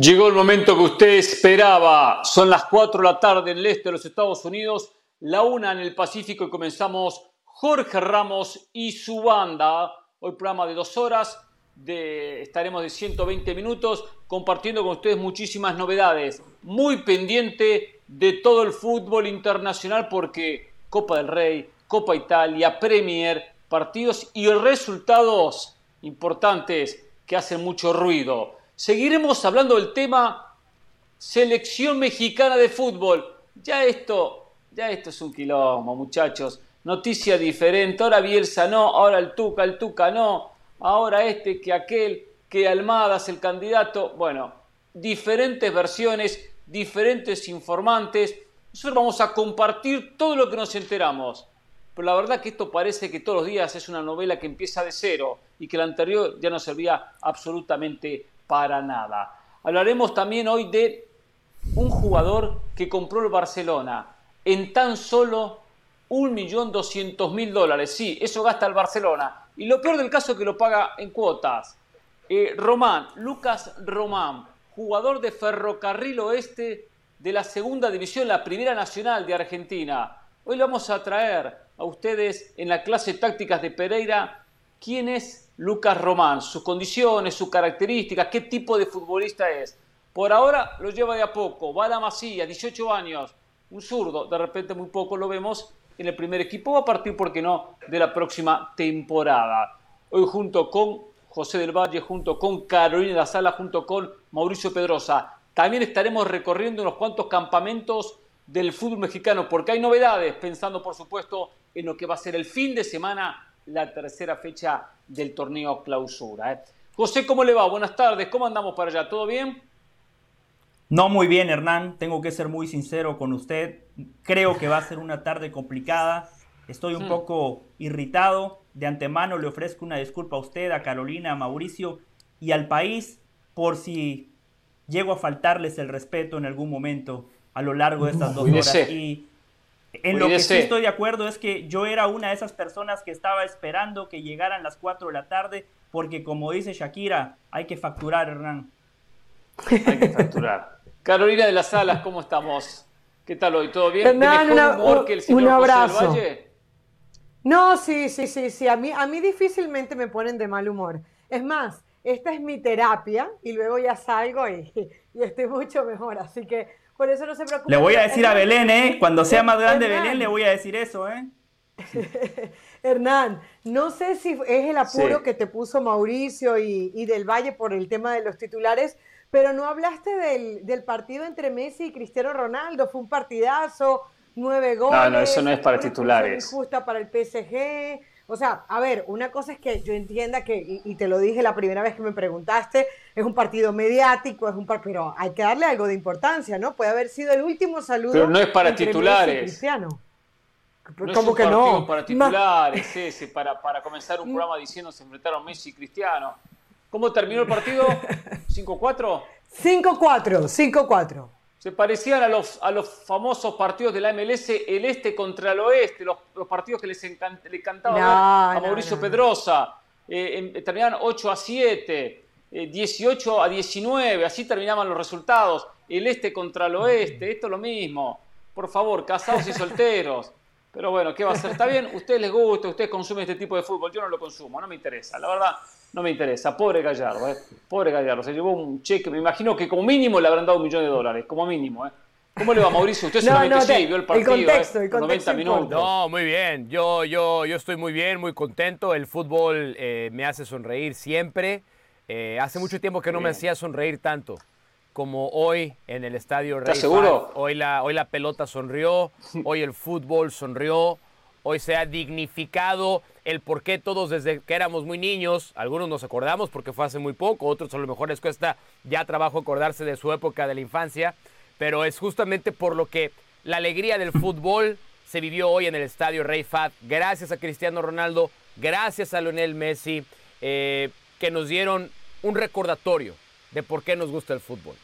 Llegó el momento que usted esperaba. Son las 4 de la tarde en el este de los Estados Unidos, la una en el Pacífico y comenzamos Jorge Ramos y su banda. Hoy programa de dos horas, de, estaremos de 120 minutos compartiendo con ustedes muchísimas novedades. Muy pendiente de todo el fútbol internacional porque Copa del Rey, Copa Italia, Premier, partidos y resultados importantes que hacen mucho ruido. Seguiremos hablando del tema selección mexicana de fútbol. Ya esto, ya esto es un quilombo, muchachos. Noticia diferente. Ahora Bielsa no, ahora el Tuca, el Tuca no. Ahora este que aquel, que Almada es el candidato. Bueno, diferentes versiones, diferentes informantes. Nosotros vamos a compartir todo lo que nos enteramos. Pero la verdad que esto parece que todos los días es una novela que empieza de cero y que la anterior ya no servía absolutamente para nada. Hablaremos también hoy de un jugador que compró el Barcelona en tan solo 1.200.000 dólares. Sí, eso gasta el Barcelona. Y lo peor del caso es que lo paga en cuotas. Eh, Román, Lucas Román, jugador de Ferrocarril Oeste de la Segunda División, la Primera Nacional de Argentina. Hoy le vamos a traer a ustedes en la clase tácticas de Pereira quién es Lucas Román, sus condiciones, sus características, qué tipo de futbolista es. Por ahora lo lleva de a poco, va a masía, 18 años, un zurdo, de repente muy poco lo vemos en el primer equipo, va a partir, ¿por qué no?, de la próxima temporada. Hoy junto con José del Valle, junto con Carolina la Sala, junto con Mauricio Pedrosa. También estaremos recorriendo unos cuantos campamentos del fútbol mexicano, porque hay novedades, pensando por supuesto en lo que va a ser el fin de semana la tercera fecha del torneo clausura. ¿eh? José, ¿cómo le va? Buenas tardes, ¿cómo andamos para allá? ¿Todo bien? No muy bien, Hernán. Tengo que ser muy sincero con usted. Creo que va a ser una tarde complicada. Estoy un hmm. poco irritado. De antemano le ofrezco una disculpa a usted, a Carolina, a Mauricio y al país por si llego a faltarles el respeto en algún momento a lo largo de estas dos horas. Y en lo que sí estoy de acuerdo es que yo era una de esas personas que estaba esperando que llegaran las 4 de la tarde, porque como dice Shakira, hay que facturar, Hernán. Hay que facturar. Carolina de las Salas, ¿cómo estamos? ¿Qué tal hoy? ¿Todo bien? Hernán, humor que el señor un abrazo. Valle? No, sí, sí, sí, sí. A mí, a mí difícilmente me ponen de mal humor. Es más, esta es mi terapia y luego ya salgo y, y estoy mucho mejor. Así que por eso no se preocupe. Le voy a decir a Belén, ¿eh? Cuando sea más grande Belén, le voy a decir eso, ¿eh? Hernán, no sé si es el apuro que te puso Mauricio y, del Valle por el tema de los titulares, pero no hablaste del, del, partido entre Messi y Cristiano Ronaldo. Fue un partidazo, nueve goles. No, no, eso no es para titulares. Justa para el PSG. O sea, a ver, una cosa es que yo entienda que, y, te lo dije la primera vez que me preguntaste, es un partido mediático, es un pero hay que darle algo de importancia, ¿no? Puede haber sido el último saludo. Pero no es para titulares. Cristiano. No ¿Cómo es que no? Para titulares, ese, para, para comenzar un programa diciendo se enfrentaron Messi y Cristiano. ¿Cómo terminó el partido? ¿5-4? 5-4, 5-4. Se parecían a los, a los famosos partidos de la MLS, el este contra el oeste, los, partidos que les le encantaba a Mauricio Pedrosa. Eh, terminaban 8 a 7, 18 eh, a 19, así terminaban los resultados. El este contra el oeste, esto es lo mismo. Por favor, casados y solteros. Pero bueno, ¿qué va a ser? Está bien, ustedes les gusta, ustedes consumen este tipo de fútbol, yo no lo consumo, no me interesa. La verdad, no me interesa. Pobre Gallardo, ¿eh? Pobre Gallardo. Se llevó un cheque, me imagino que como mínimo le habrán dado un millón de dólares, como mínimo, ¿eh? ¿Cómo le va, Mauricio? Usted solamente sí, vio el partido, el contexto, ¿eh? el 90 minutos. No, muy bien. Yo, yo, yo estoy muy bien, muy contento. El fútbol eh, me hace sonreír siempre. Eh, hace mucho tiempo que no me hacía sonreír tanto como hoy en el estadio Rey. ¿Estás seguro? Hoy la, hoy la pelota sonrió, hoy el fútbol sonrió, hoy se ha dignificado el por qué todos desde que éramos muy niños, algunos nos acordamos porque fue hace muy poco, otros a lo mejor les cuesta ya trabajo acordarse de su época de la infancia, pero es justamente por lo que la alegría del fútbol se vivió hoy en el estadio Rey Fat, gracias a Cristiano Ronaldo, gracias a Lionel Messi, eh, que nos dieron un recordatorio de por qué nos gusta el fútbol.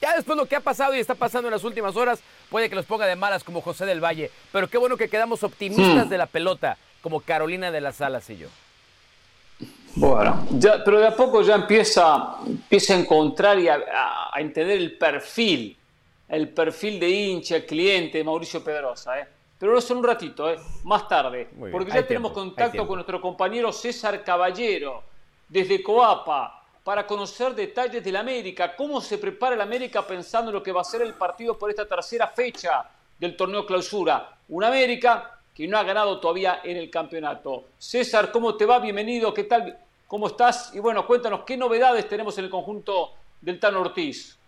Ya después lo que ha pasado y está pasando en las últimas horas, puede que los ponga de malas como José del Valle. Pero qué bueno que quedamos optimistas hmm. de la pelota, como Carolina de las Alas y yo. Bueno, ya, pero de a poco ya empieza, empieza a encontrar y a, a entender el perfil, el perfil de hincha, cliente de Mauricio Pedrosa. ¿eh? Pero eso en un ratito, ¿eh? más tarde, porque ya tenemos contacto con nuestro compañero César Caballero desde Coapa para conocer detalles del América, cómo se prepara el América pensando en lo que va a ser el partido por esta tercera fecha del torneo clausura. Un América que no ha ganado todavía en el campeonato. César, ¿cómo te va? Bienvenido, ¿qué tal? ¿Cómo estás? Y bueno, cuéntanos qué novedades tenemos en el conjunto del Tano Ortiz.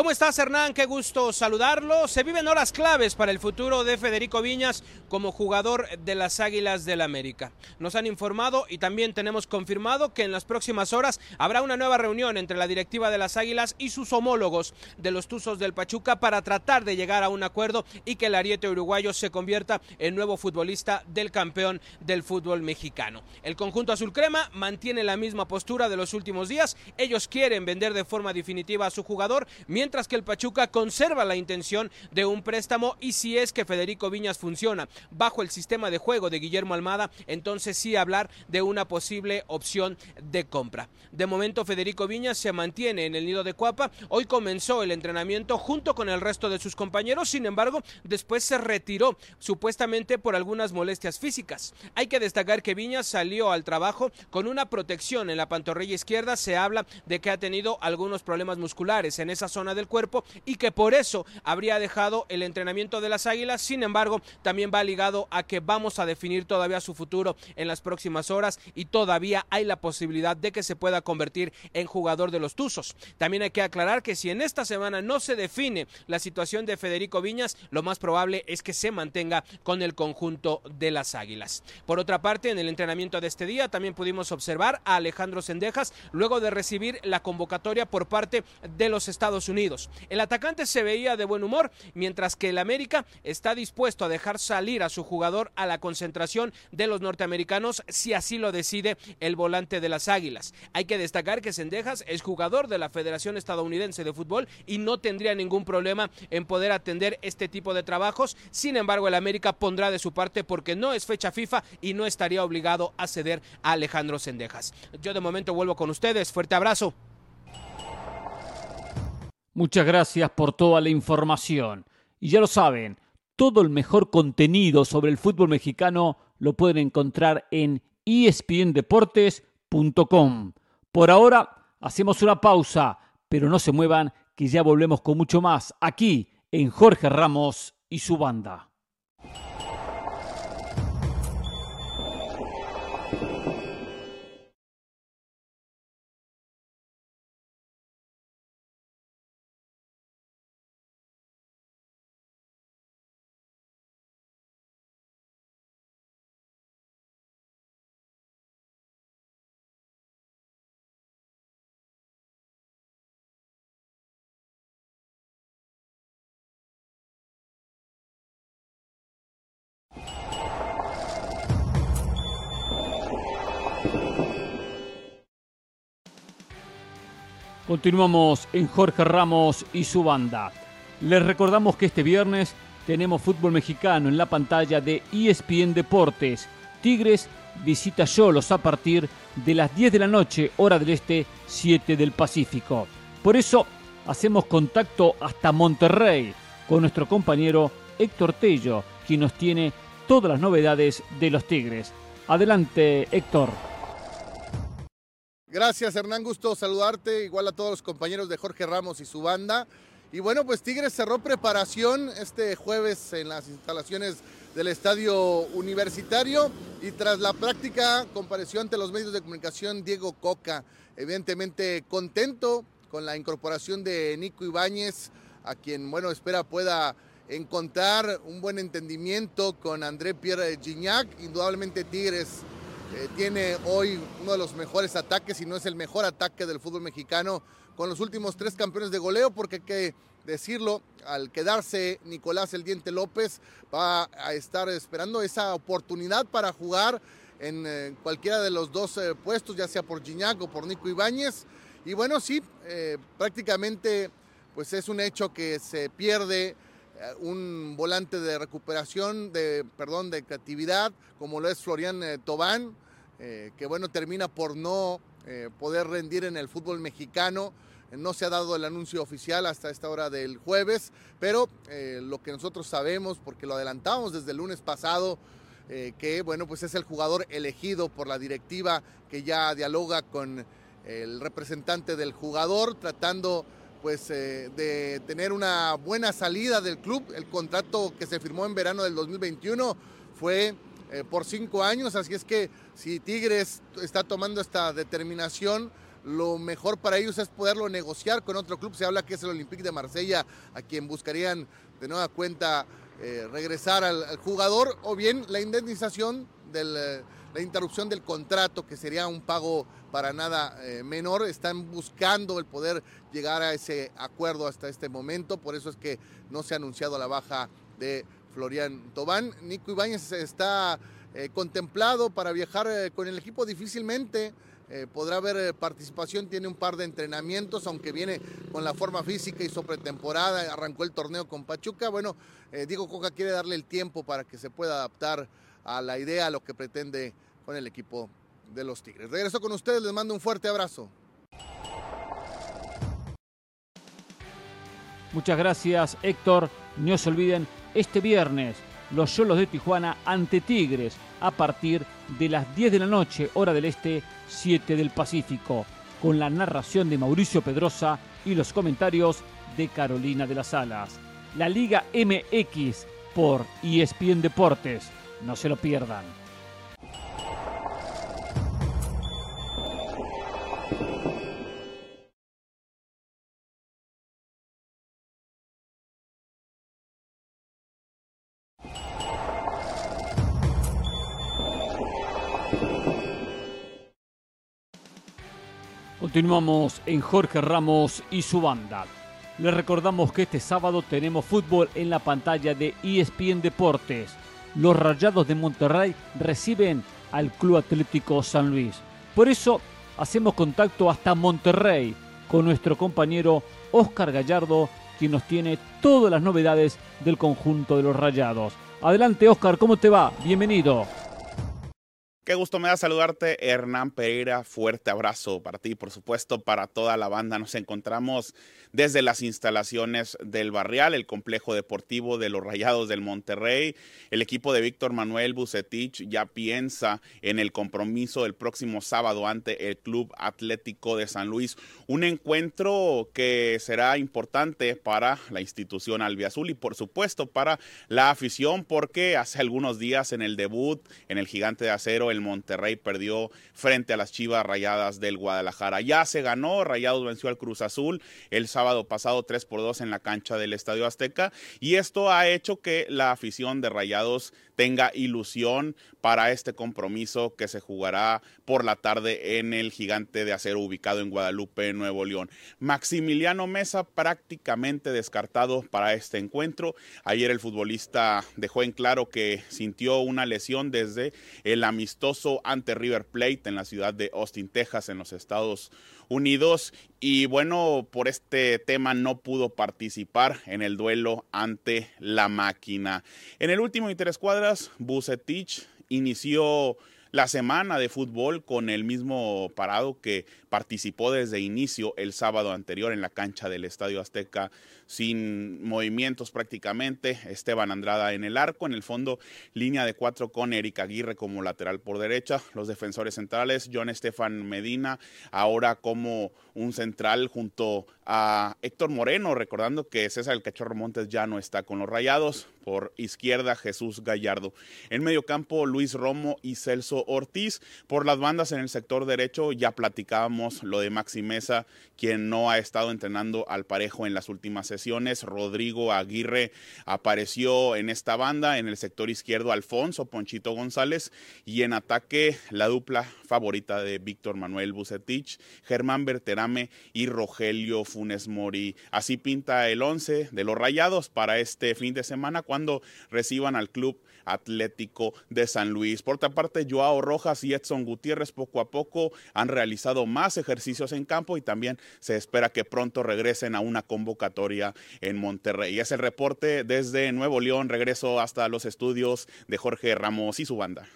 ¿Cómo estás, Hernán? Qué gusto saludarlo. Se viven horas claves para el futuro de Federico Viñas como jugador de las Águilas del América. Nos han informado y también tenemos confirmado que en las próximas horas habrá una nueva reunión entre la directiva de las Águilas y sus homólogos de los Tuzos del Pachuca para tratar de llegar a un acuerdo y que el ariete uruguayo se convierta en nuevo futbolista del campeón del fútbol mexicano. El conjunto azul crema mantiene la misma postura de los últimos días. Ellos quieren vender de forma definitiva a su jugador mientras que el Pachuca conserva la intención de un préstamo y si es que Federico Viñas funciona bajo el sistema de juego de Guillermo Almada, entonces sí hablar de una posible opción de compra. De momento Federico Viñas se mantiene en el nido de Cuapa, hoy comenzó el entrenamiento junto con el resto de sus compañeros, sin embargo, después se retiró supuestamente por algunas molestias físicas. Hay que destacar que Viñas salió al trabajo con una protección en la pantorrilla izquierda, se habla de que ha tenido algunos problemas musculares en esa zona del cuerpo y que por eso habría dejado el entrenamiento de las Águilas. Sin embargo, también va ligado a que vamos a definir todavía su futuro en las próximas horas y todavía hay la posibilidad de que se pueda convertir en jugador de los Tuzos. También hay que aclarar que si en esta semana no se define la situación de Federico Viñas, lo más probable es que se mantenga con el conjunto de las Águilas. Por otra parte, en el entrenamiento de este día también pudimos observar a Alejandro Sendejas luego de recibir la convocatoria por parte de los Estados Unidos. El atacante se veía de buen humor, mientras que el América está dispuesto a dejar salir a su jugador a la concentración de los norteamericanos si así lo decide el volante de las Águilas. Hay que destacar que Sendejas es jugador de la Federación Estadounidense de Fútbol y no tendría ningún problema en poder atender este tipo de trabajos. Sin embargo, el América pondrá de su parte porque no es fecha FIFA y no estaría obligado a ceder a Alejandro Sendejas. Yo de momento vuelvo con ustedes. Fuerte abrazo. Muchas gracias por toda la información. Y ya lo saben, todo el mejor contenido sobre el fútbol mexicano lo pueden encontrar en espndeportes.com. Por ahora hacemos una pausa, pero no se muevan que ya volvemos con mucho más aquí en Jorge Ramos y su banda. Continuamos en Jorge Ramos y su banda. Les recordamos que este viernes tenemos fútbol mexicano en la pantalla de ESPN Deportes. Tigres visita Yolos a partir de las 10 de la noche, hora del este, 7 del Pacífico. Por eso hacemos contacto hasta Monterrey con nuestro compañero Héctor Tello, quien nos tiene todas las novedades de los Tigres. Adelante, Héctor. Gracias Hernán, gusto saludarte, igual a todos los compañeros de Jorge Ramos y su banda. Y bueno, pues Tigres cerró preparación este jueves en las instalaciones del estadio universitario y tras la práctica compareció ante los medios de comunicación Diego Coca, evidentemente contento con la incorporación de Nico Ibáñez, a quien bueno espera pueda encontrar un buen entendimiento con André Pierre Gignac, indudablemente Tigres eh, tiene hoy uno de los mejores ataques, si no es el mejor ataque del fútbol mexicano, con los últimos tres campeones de goleo, porque hay que decirlo, al quedarse Nicolás El Diente López, va a estar esperando esa oportunidad para jugar en eh, cualquiera de los dos eh, puestos, ya sea por Gignac o por Nico Ibáñez. Y bueno, sí, prácticamente pues es un hecho que se pierde un volante de recuperación, de, perdón, de creatividad, como lo es Florian Tobán, eh, que bueno, termina por no eh, poder rendir en el fútbol mexicano. No se ha dado el anuncio oficial hasta esta hora del jueves, pero lo que nosotros sabemos, porque lo adelantamos desde el lunes pasado, que bueno, pues es el jugador elegido por la directiva que ya dialoga con el representante del jugador, tratando pues de tener una buena salida del club. El contrato que se firmó en verano del 2021 fue eh, por cinco años, así es que si Tigres está tomando esta determinación, lo mejor para ellos es poderlo negociar con otro club. Se habla que es el Olympique de Marsella, a quien buscarían de nueva cuenta eh, regresar al, jugador, o bien la indemnización de eh, la interrupción del contrato, que sería un pago para nada menor. Están buscando el poder llegar a ese acuerdo hasta este momento, por eso es que no se ha anunciado la baja de Florian Tobán. Nico Ibáñez está eh, contemplado para viajar eh, con el equipo difícilmente. Eh, podrá haber participación, tiene un par de entrenamientos, aunque viene con la forma física, hizo pretemporada, arrancó el torneo con Pachuca. Bueno, Diego Coca quiere darle el tiempo para que se pueda adaptar a la idea, a lo que pretende con el equipo de los Tigres. Regreso con ustedes, les mando un fuerte abrazo. Muchas gracias, Héctor. No se olviden este viernes los Cholos de Tijuana ante Tigres a partir de las 10 de la noche, hora del este, 7 del Pacífico, con la narración de Mauricio Pedrosa y los comentarios de Carolina de las Alas. La Liga MX por ESPN Deportes. No se lo pierdan. Continuamos en Jorge Ramos y su banda. Les recordamos que este sábado tenemos fútbol en la pantalla de ESPN Deportes. Los Rayados de Monterrey reciben al Club Atlético San Luis. Por eso hacemos contacto hasta Monterrey con nuestro compañero Oscar Gallardo, quien nos tiene todas las novedades del conjunto de los Rayados. Adelante Oscar, ¿cómo te va? Bienvenido. Qué gusto me da saludarte, Hernán Pereira. Fuerte abrazo para ti, por supuesto, para toda la banda. Nos encontramos desde las instalaciones del Barrial, el complejo deportivo de los Rayados del Monterrey. El equipo de Víctor Manuel Bucetich ya piensa en el compromiso del próximo sábado ante el Club Atlético de San Luis. Un encuentro que será importante para la institución albiazul y, por supuesto, para la afición, porque hace algunos días en el debut en el Gigante de Acero, el Monterrey perdió frente a las Chivas Rayadas del Guadalajara. Ya se ganó, Rayados venció al Cruz Azul el sábado pasado 3 por 2 en la cancha del Estadio Azteca y esto ha hecho que la afición de Rayados tenga ilusión para este compromiso que se jugará por la tarde en el Gigante de Acero ubicado en Guadalupe, Nuevo León. Maximiliano Mesa prácticamente descartado para este encuentro. Ayer el futbolista dejó en claro que sintió una lesión desde el amistoso ante River Plate en la ciudad de Austin, Texas, en los Estados Unidos. Y bueno, por este tema no pudo participar en el duelo ante la máquina. En el último interescuadras, Bucetich inició la semana de fútbol con el mismo parado que participó desde inicio el sábado anterior en la cancha del Estadio Azteca sin movimientos prácticamente. Esteban Andrada en el arco, en el fondo línea de cuatro con Erika Aguirre como lateral por derecha. Los defensores centrales, John Estefan Medina, ahora como un central junto a Héctor Moreno, recordando que César el Cachorro Montes ya no está con los rayados. Por izquierda, Jesús Gallardo. En medio campo, Luis Romo y Celso Ortiz. Por las bandas en el sector derecho, ya platicábamos lo de Maxi Mesa, quien no ha estado entrenando al parejo en las últimas sesiones Rodrigo Aguirre apareció en esta banda, en el sector izquierdo Alfonso Ponchito González y en ataque la dupla favorita de Víctor Manuel Bucetich, Germán Berterame y Rogelio Funes Mori. Así pinta el 11 de los Rayados para este fin de semana cuando reciban al club Atlético de San Luis. Por otra parte, Joao Rojas y Edson Gutiérrez poco a poco han realizado más ejercicios en campo y también se espera que pronto regresen a una convocatoria en Monterrey. Es el reporte desde Nuevo León. Regreso hasta los estudios de Jorge Ramos y su banda.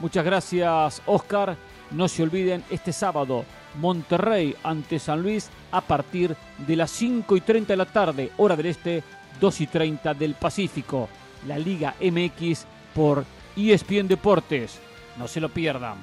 Muchas gracias, Oscar. No se olviden, este sábado, Monterrey ante San Luis a partir de las 5 y 30 de la tarde, hora del este, 2 y 30 del Pacífico. La Liga MX por ESPN Deportes. No se lo pierdan.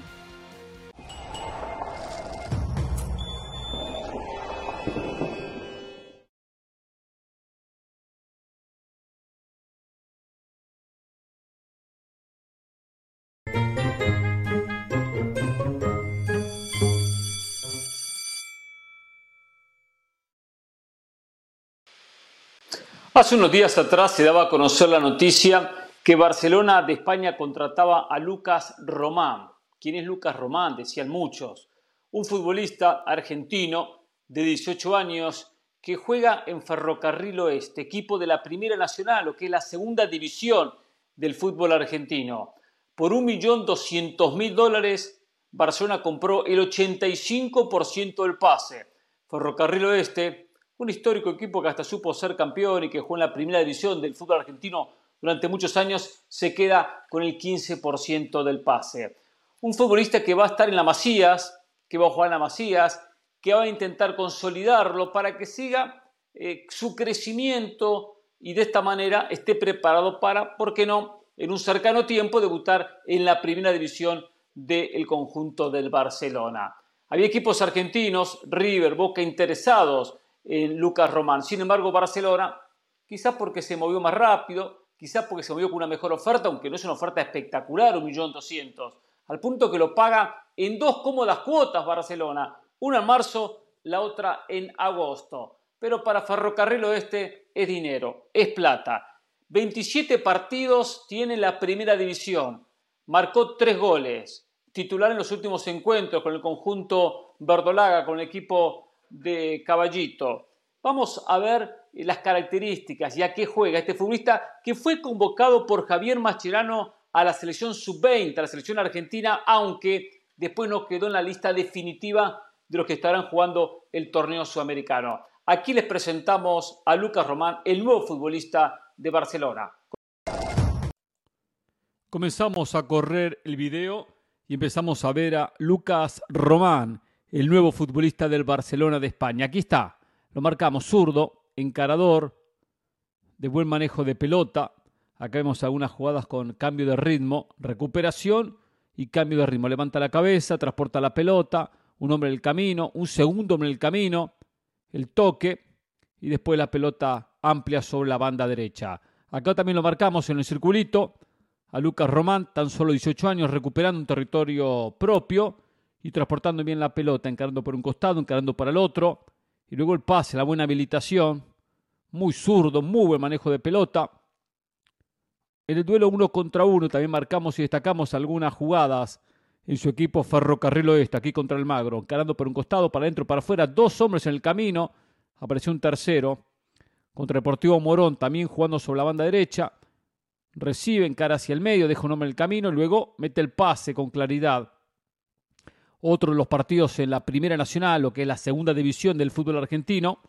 Hace unos días atrás se daba a conocer la noticia que Barcelona de España contrataba a Lucas Román. ¿Quién es Lucas Román? Decían muchos. Un futbolista argentino de 18 años que juega en Ferrocarril Oeste, equipo de la Primera Nacional, o que es la segunda división del fútbol argentino. Por 1.200.000 dólares, Barcelona compró el 85% del pase. Ferrocarril Oeste, un histórico equipo que hasta supo ser campeón y que jugó en la primera división del fútbol argentino durante muchos años, se queda con el 15% del pase. Un futbolista que va a estar en la Masías, que va a jugar en la Masías, que va a intentar consolidarlo para que siga eh, su crecimiento y de esta manera esté preparado para, ¿por qué no?, en un cercano tiempo debutar en la primera división del conjunto del Barcelona. Había equipos argentinos, River, Boca, interesados en Lucas Román. Sin embargo, Barcelona, quizás porque se movió más rápido, quizás porque se movió con una mejor oferta, aunque no es una oferta espectacular, un millón doscientos, al punto que lo paga en dos cómodas cuotas Barcelona, una en marzo, la otra en agosto. Pero para Ferrocarril Oeste es dinero, es plata. 27 partidos tiene la primera división, marcó tres goles, titular en los últimos encuentros con el conjunto verdolaga, con el equipo de Caballito. Vamos a ver las características y a qué juega este futbolista que fue convocado por Javier Mascherano a la selección sub-20, a la selección argentina, aunque después no quedó en la lista definitiva de los que estarán jugando el torneo sudamericano. Aquí les presentamos a Lucas Román, el nuevo futbolista de Barcelona. Comenzamos a correr el video y empezamos a ver a Lucas Román, el nuevo futbolista del Barcelona de España. Aquí está, lo marcamos zurdo, encarador, de buen manejo de pelota. Acá vemos algunas jugadas con cambio de ritmo, recuperación y cambio de ritmo. Levanta la cabeza, transporta la pelota, un hombre en el camino, un segundo hombre en el camino, el toque y después la pelota amplia sobre la banda derecha. Acá también lo marcamos en el circulito a Lucas Román, tan solo 18 años, recuperando un territorio propio y transportando bien la pelota, encarando por un costado, encarando para el otro, y luego el pase, la buena habilitación, muy zurdo, muy buen manejo de pelota. En el duelo uno contra uno también marcamos y destacamos algunas jugadas en su equipo Ferrocarril Oeste, aquí contra el Magro, encarando por un costado, para adentro, para afuera, dos hombres en el camino, apareció un tercero, contra Deportivo Morón, también jugando sobre la banda derecha, recibe, encara hacia el medio, deja un hombre en el camino, y luego mete el pase con claridad otro de los partidos en la Primera Nacional, lo que es la segunda división del fútbol argentino,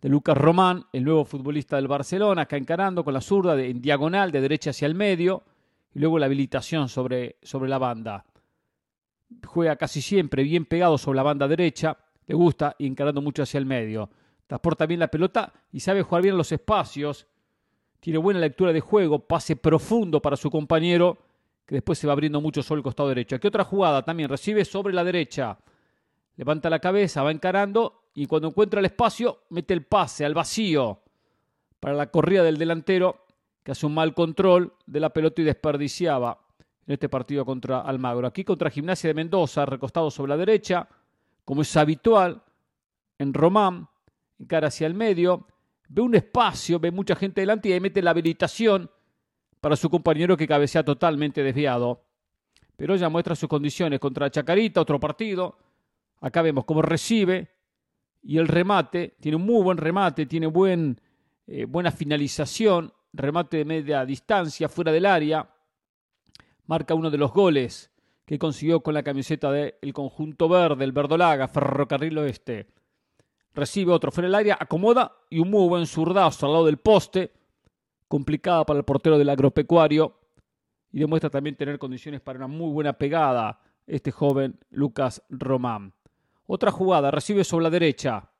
de Lucas Román, el nuevo futbolista del Barcelona, acá encarando con la zurda en diagonal, de derecha hacia el medio, y luego la habilitación sobre, sobre la banda. Juega casi siempre bien pegado sobre la banda derecha, le gusta y encarando mucho hacia el medio. Transporta bien la pelota y sabe jugar bien los espacios. Tiene buena lectura de juego, pase profundo para su compañero que después se va abriendo mucho sobre el costado derecho. Aquí otra jugada también, recibe sobre la derecha, levanta la cabeza, va encarando y cuando encuentra el espacio mete el pase al vacío para la corrida del delantero que hace un mal control de la pelota y desperdiciaba en este partido contra Almagro. Aquí contra Gimnasia de Mendoza, recostado sobre la derecha, como es habitual en Román, encara hacia el medio, ve un espacio, ve mucha gente delante y ahí mete la habilitación para su compañero que cabecea totalmente desviado. Pero ya muestra sus condiciones contra Chacarita, otro partido. Acá vemos cómo recibe y el remate. Tiene un muy buen remate, tiene buen, eh, buena finalización, remate de media distancia, fuera del área. Marca uno de los goles que consiguió con la camiseta del conjunto verde, el Verdolaga, Ferrocarril Oeste. Recibe otro fuera del área, acomoda y un muy buen zurdazo al lado del poste complicada para el portero del agropecuario. y demuestra también tener condiciones para una muy buena pegada este joven Lucas Román. Otra jugada, recibe sobre la derecha,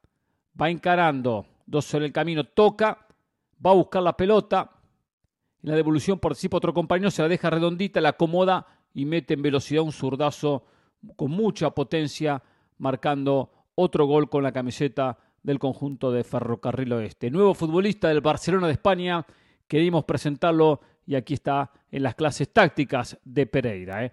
va encarando, dos sobre el camino, toca, va a buscar la pelota, en la devolución participa otro compañero, se la deja redondita, la acomoda y mete en velocidad un zurdazo con mucha potencia, marcando otro gol con la camiseta del conjunto de Ferrocarril Oeste. Nuevo futbolista del Barcelona de España, queríamos presentarlo y aquí está en las clases tácticas de Pereira. ¿eh?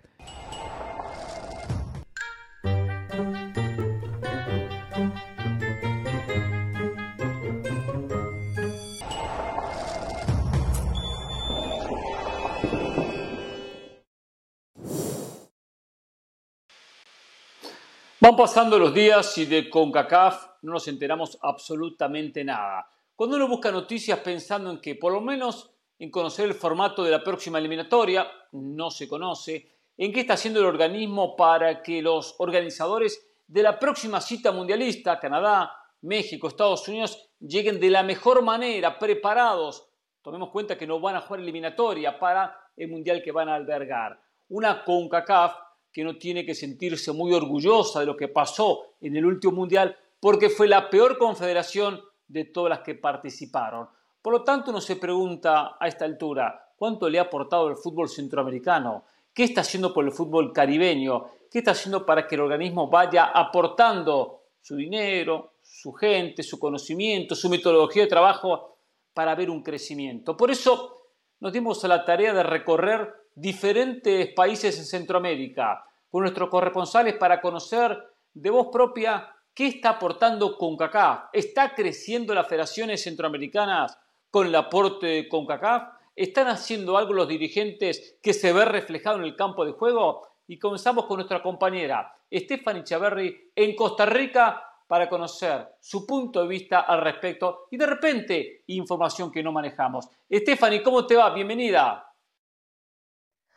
Van pasando los días y de CONCACAF no nos enteramos absolutamente nada. Cuando uno busca noticias pensando en que por lo menos en conocer el formato de la próxima eliminatoria, no se conoce, en qué está haciendo el organismo para que los organizadores de la próxima cita mundialista, Canadá, México, Estados Unidos, lleguen de la mejor manera, preparados. Tomemos cuenta que no van a jugar eliminatoria para el mundial que van a albergar. Una CONCACAF que no tiene que sentirse muy orgullosa de lo que pasó en el último mundial, porque fue la peor confederación de todas las que participaron. Por lo tanto, uno se pregunta a esta altura, ¿cuánto le ha aportado el fútbol centroamericano? ¿Qué está haciendo por el fútbol caribeño? ¿Qué está haciendo para que el organismo vaya aportando su dinero, su gente, su conocimiento, su metodología de trabajo para ver un crecimiento? Por eso nos dimos a la tarea de recorrer diferentes países en Centroamérica, con nuestros corresponsales para conocer de voz propia qué está aportando CONCACAF. ¿Está creciendo las federaciones centroamericanas con el aporte de CONCACAF? ¿Están haciendo algo los dirigentes que se ve reflejado en el campo de juego? Y comenzamos con nuestra compañera Stephanie Chaverri en Costa Rica para conocer su punto de vista al respecto y de repente información que no manejamos. Stephanie, ¿cómo te va? Bienvenida.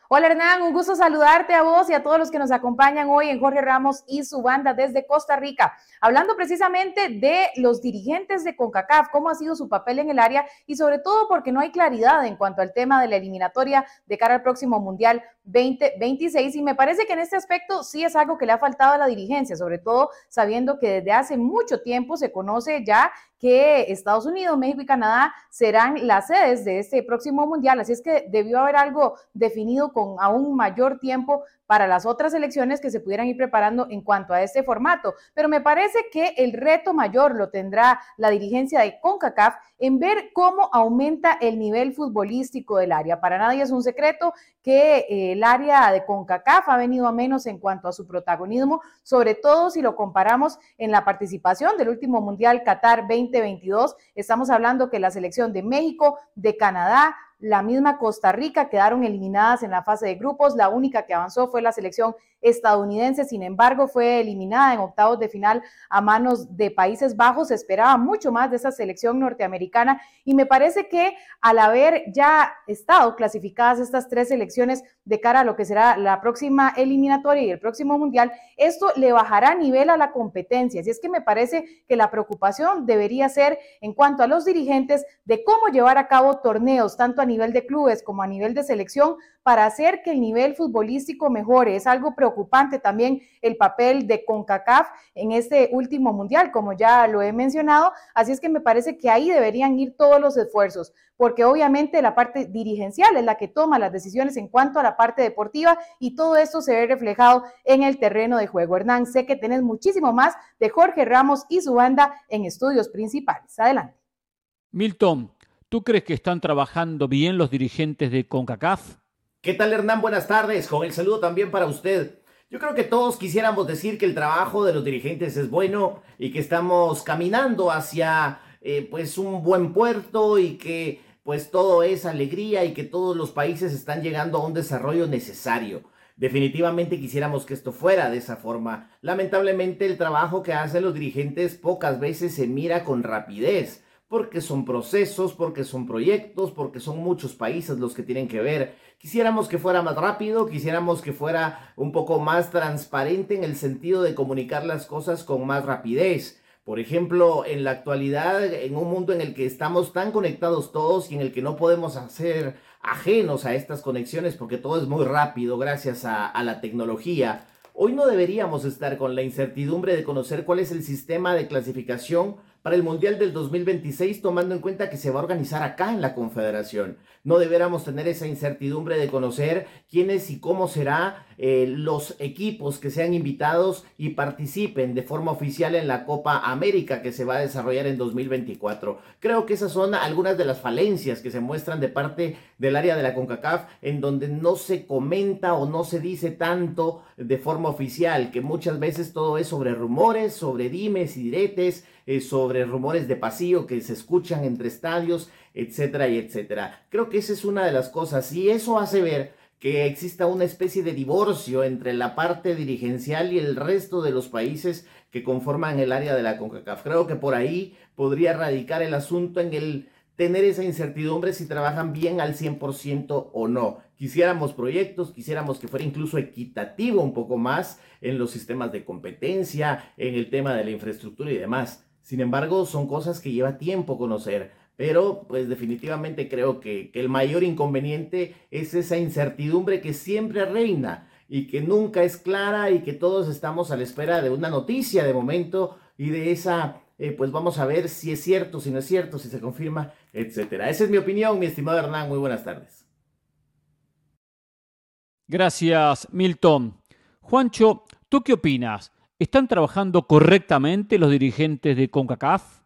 Hola Hernán, un gusto saludarte a vos y a todos los que nos acompañan hoy en Jorge Ramos y su banda desde Costa Rica, hablando precisamente de los dirigentes de CONCACAF, cómo ha sido su papel en el área y sobre todo porque no hay claridad en cuanto al tema de la eliminatoria de cara al próximo Mundial 2026 y me parece que en este aspecto sí es algo que le ha faltado a la dirigencia, sobre todo sabiendo que desde hace mucho tiempo se conoce ya que Estados Unidos, México y Canadá serán las sedes de este próximo mundial. Así es que debió haber algo definido con aún mayor tiempo para las otras elecciones que se pudieran ir preparando en cuanto a este formato. Pero me parece que el reto mayor lo tendrá la dirigencia de CONCACAF en ver cómo aumenta el nivel futbolístico del área. Para nadie es un secreto que eh, el área de CONCACAF ha venido a menos en cuanto a su protagonismo, sobre todo si lo comparamos en la participación del último Mundial Qatar 2022. Estamos hablando que la selección de México, de Canadá, la misma Costa Rica quedaron eliminadas en la fase de grupos. La única que avanzó fue la selección estadounidense, sin embargo, fue eliminada en octavos de final a manos de Países Bajos. Se esperaba mucho más de esa selección norteamericana y me parece que al haber ya estado clasificadas estas tres selecciones de cara a lo que será la próxima eliminatoria y el próximo mundial, esto le bajará nivel a la competencia. Así es que me parece que la preocupación debería ser en cuanto a los dirigentes de cómo llevar a cabo torneos, tanto a nivel de clubes como a nivel de selección, para hacer que el nivel futbolístico mejore. Es algo preocupante también el papel de CONCACAF en este último mundial, como ya lo he mencionado. Así es que me parece que ahí deberían ir todos los esfuerzos, porque obviamente la parte dirigencial es la que toma las decisiones en cuanto a la parte deportiva y todo esto se ve reflejado en el terreno de juego. Hernán, sé que tenés muchísimo más de Jorge Ramos y su banda en estudios principales. Adelante. Milton, ¿tú crees que están trabajando bien los dirigentes de CONCACAF? ¿Qué tal Hernán? Buenas tardes, con el saludo también para usted. Yo creo que todos quisiéramos decir que el trabajo de los dirigentes es bueno y que estamos caminando hacia eh, pues un buen puerto y que pues todo es alegría y que todos los países están llegando a un desarrollo necesario. Definitivamente quisiéramos que esto fuera de esa forma. Lamentablemente el trabajo que hacen los dirigentes pocas veces se mira con rapidez porque son procesos, porque son proyectos, porque son muchos países los que tienen que ver. Quisiéramos que fuera más rápido, quisiéramos que fuera un poco más transparente en el sentido de comunicar las cosas con más rapidez. Por ejemplo, en la actualidad, en un mundo en el que estamos tan conectados todos y en el que no podemos hacer ajenos a estas conexiones porque todo es muy rápido gracias a, a la tecnología. Hoy no deberíamos estar con la incertidumbre de conocer cuál es el sistema de clasificación para el Mundial del 2026, tomando en cuenta que se va a organizar acá en la Confederación. No deberíamos tener esa incertidumbre de conocer quiénes y cómo será eh, los equipos que sean invitados y participen de forma oficial en la Copa América que se va a desarrollar en 2024. Creo que esas son algunas de las falencias que se muestran de parte del área de la CONCACAF en donde no se comenta o no se dice tanto de forma oficial, que muchas veces todo es sobre rumores, sobre dimes y diretes, eh, sobre rumores de pasillo que se escuchan entre estadios, etcétera y etcétera. Creo que esa es una de las cosas y eso hace ver que exista una especie de divorcio entre la parte dirigencial y el resto de los países que conforman el área de la CONCACAF. Creo que por ahí podría radicar el asunto en el tener esa incertidumbre si trabajan bien al 100% o no. Quisiéramos proyectos, quisiéramos que fuera incluso equitativo un poco más en los sistemas de competencia, en el tema de la infraestructura y demás. Sin embargo, son cosas que lleva tiempo conocer, pero pues definitivamente creo que, el mayor inconveniente es esa incertidumbre que siempre reina y que nunca es clara y que todos estamos a la espera de una noticia de momento y de esa, eh, pues vamos a ver si es cierto, si no es cierto, si se confirma, etcétera. Esa es mi opinión, mi estimado Hernán. Muy buenas tardes. Gracias, Milton. Juancho, ¿tú qué opinas? ¿Están trabajando correctamente los dirigentes de CONCACAF?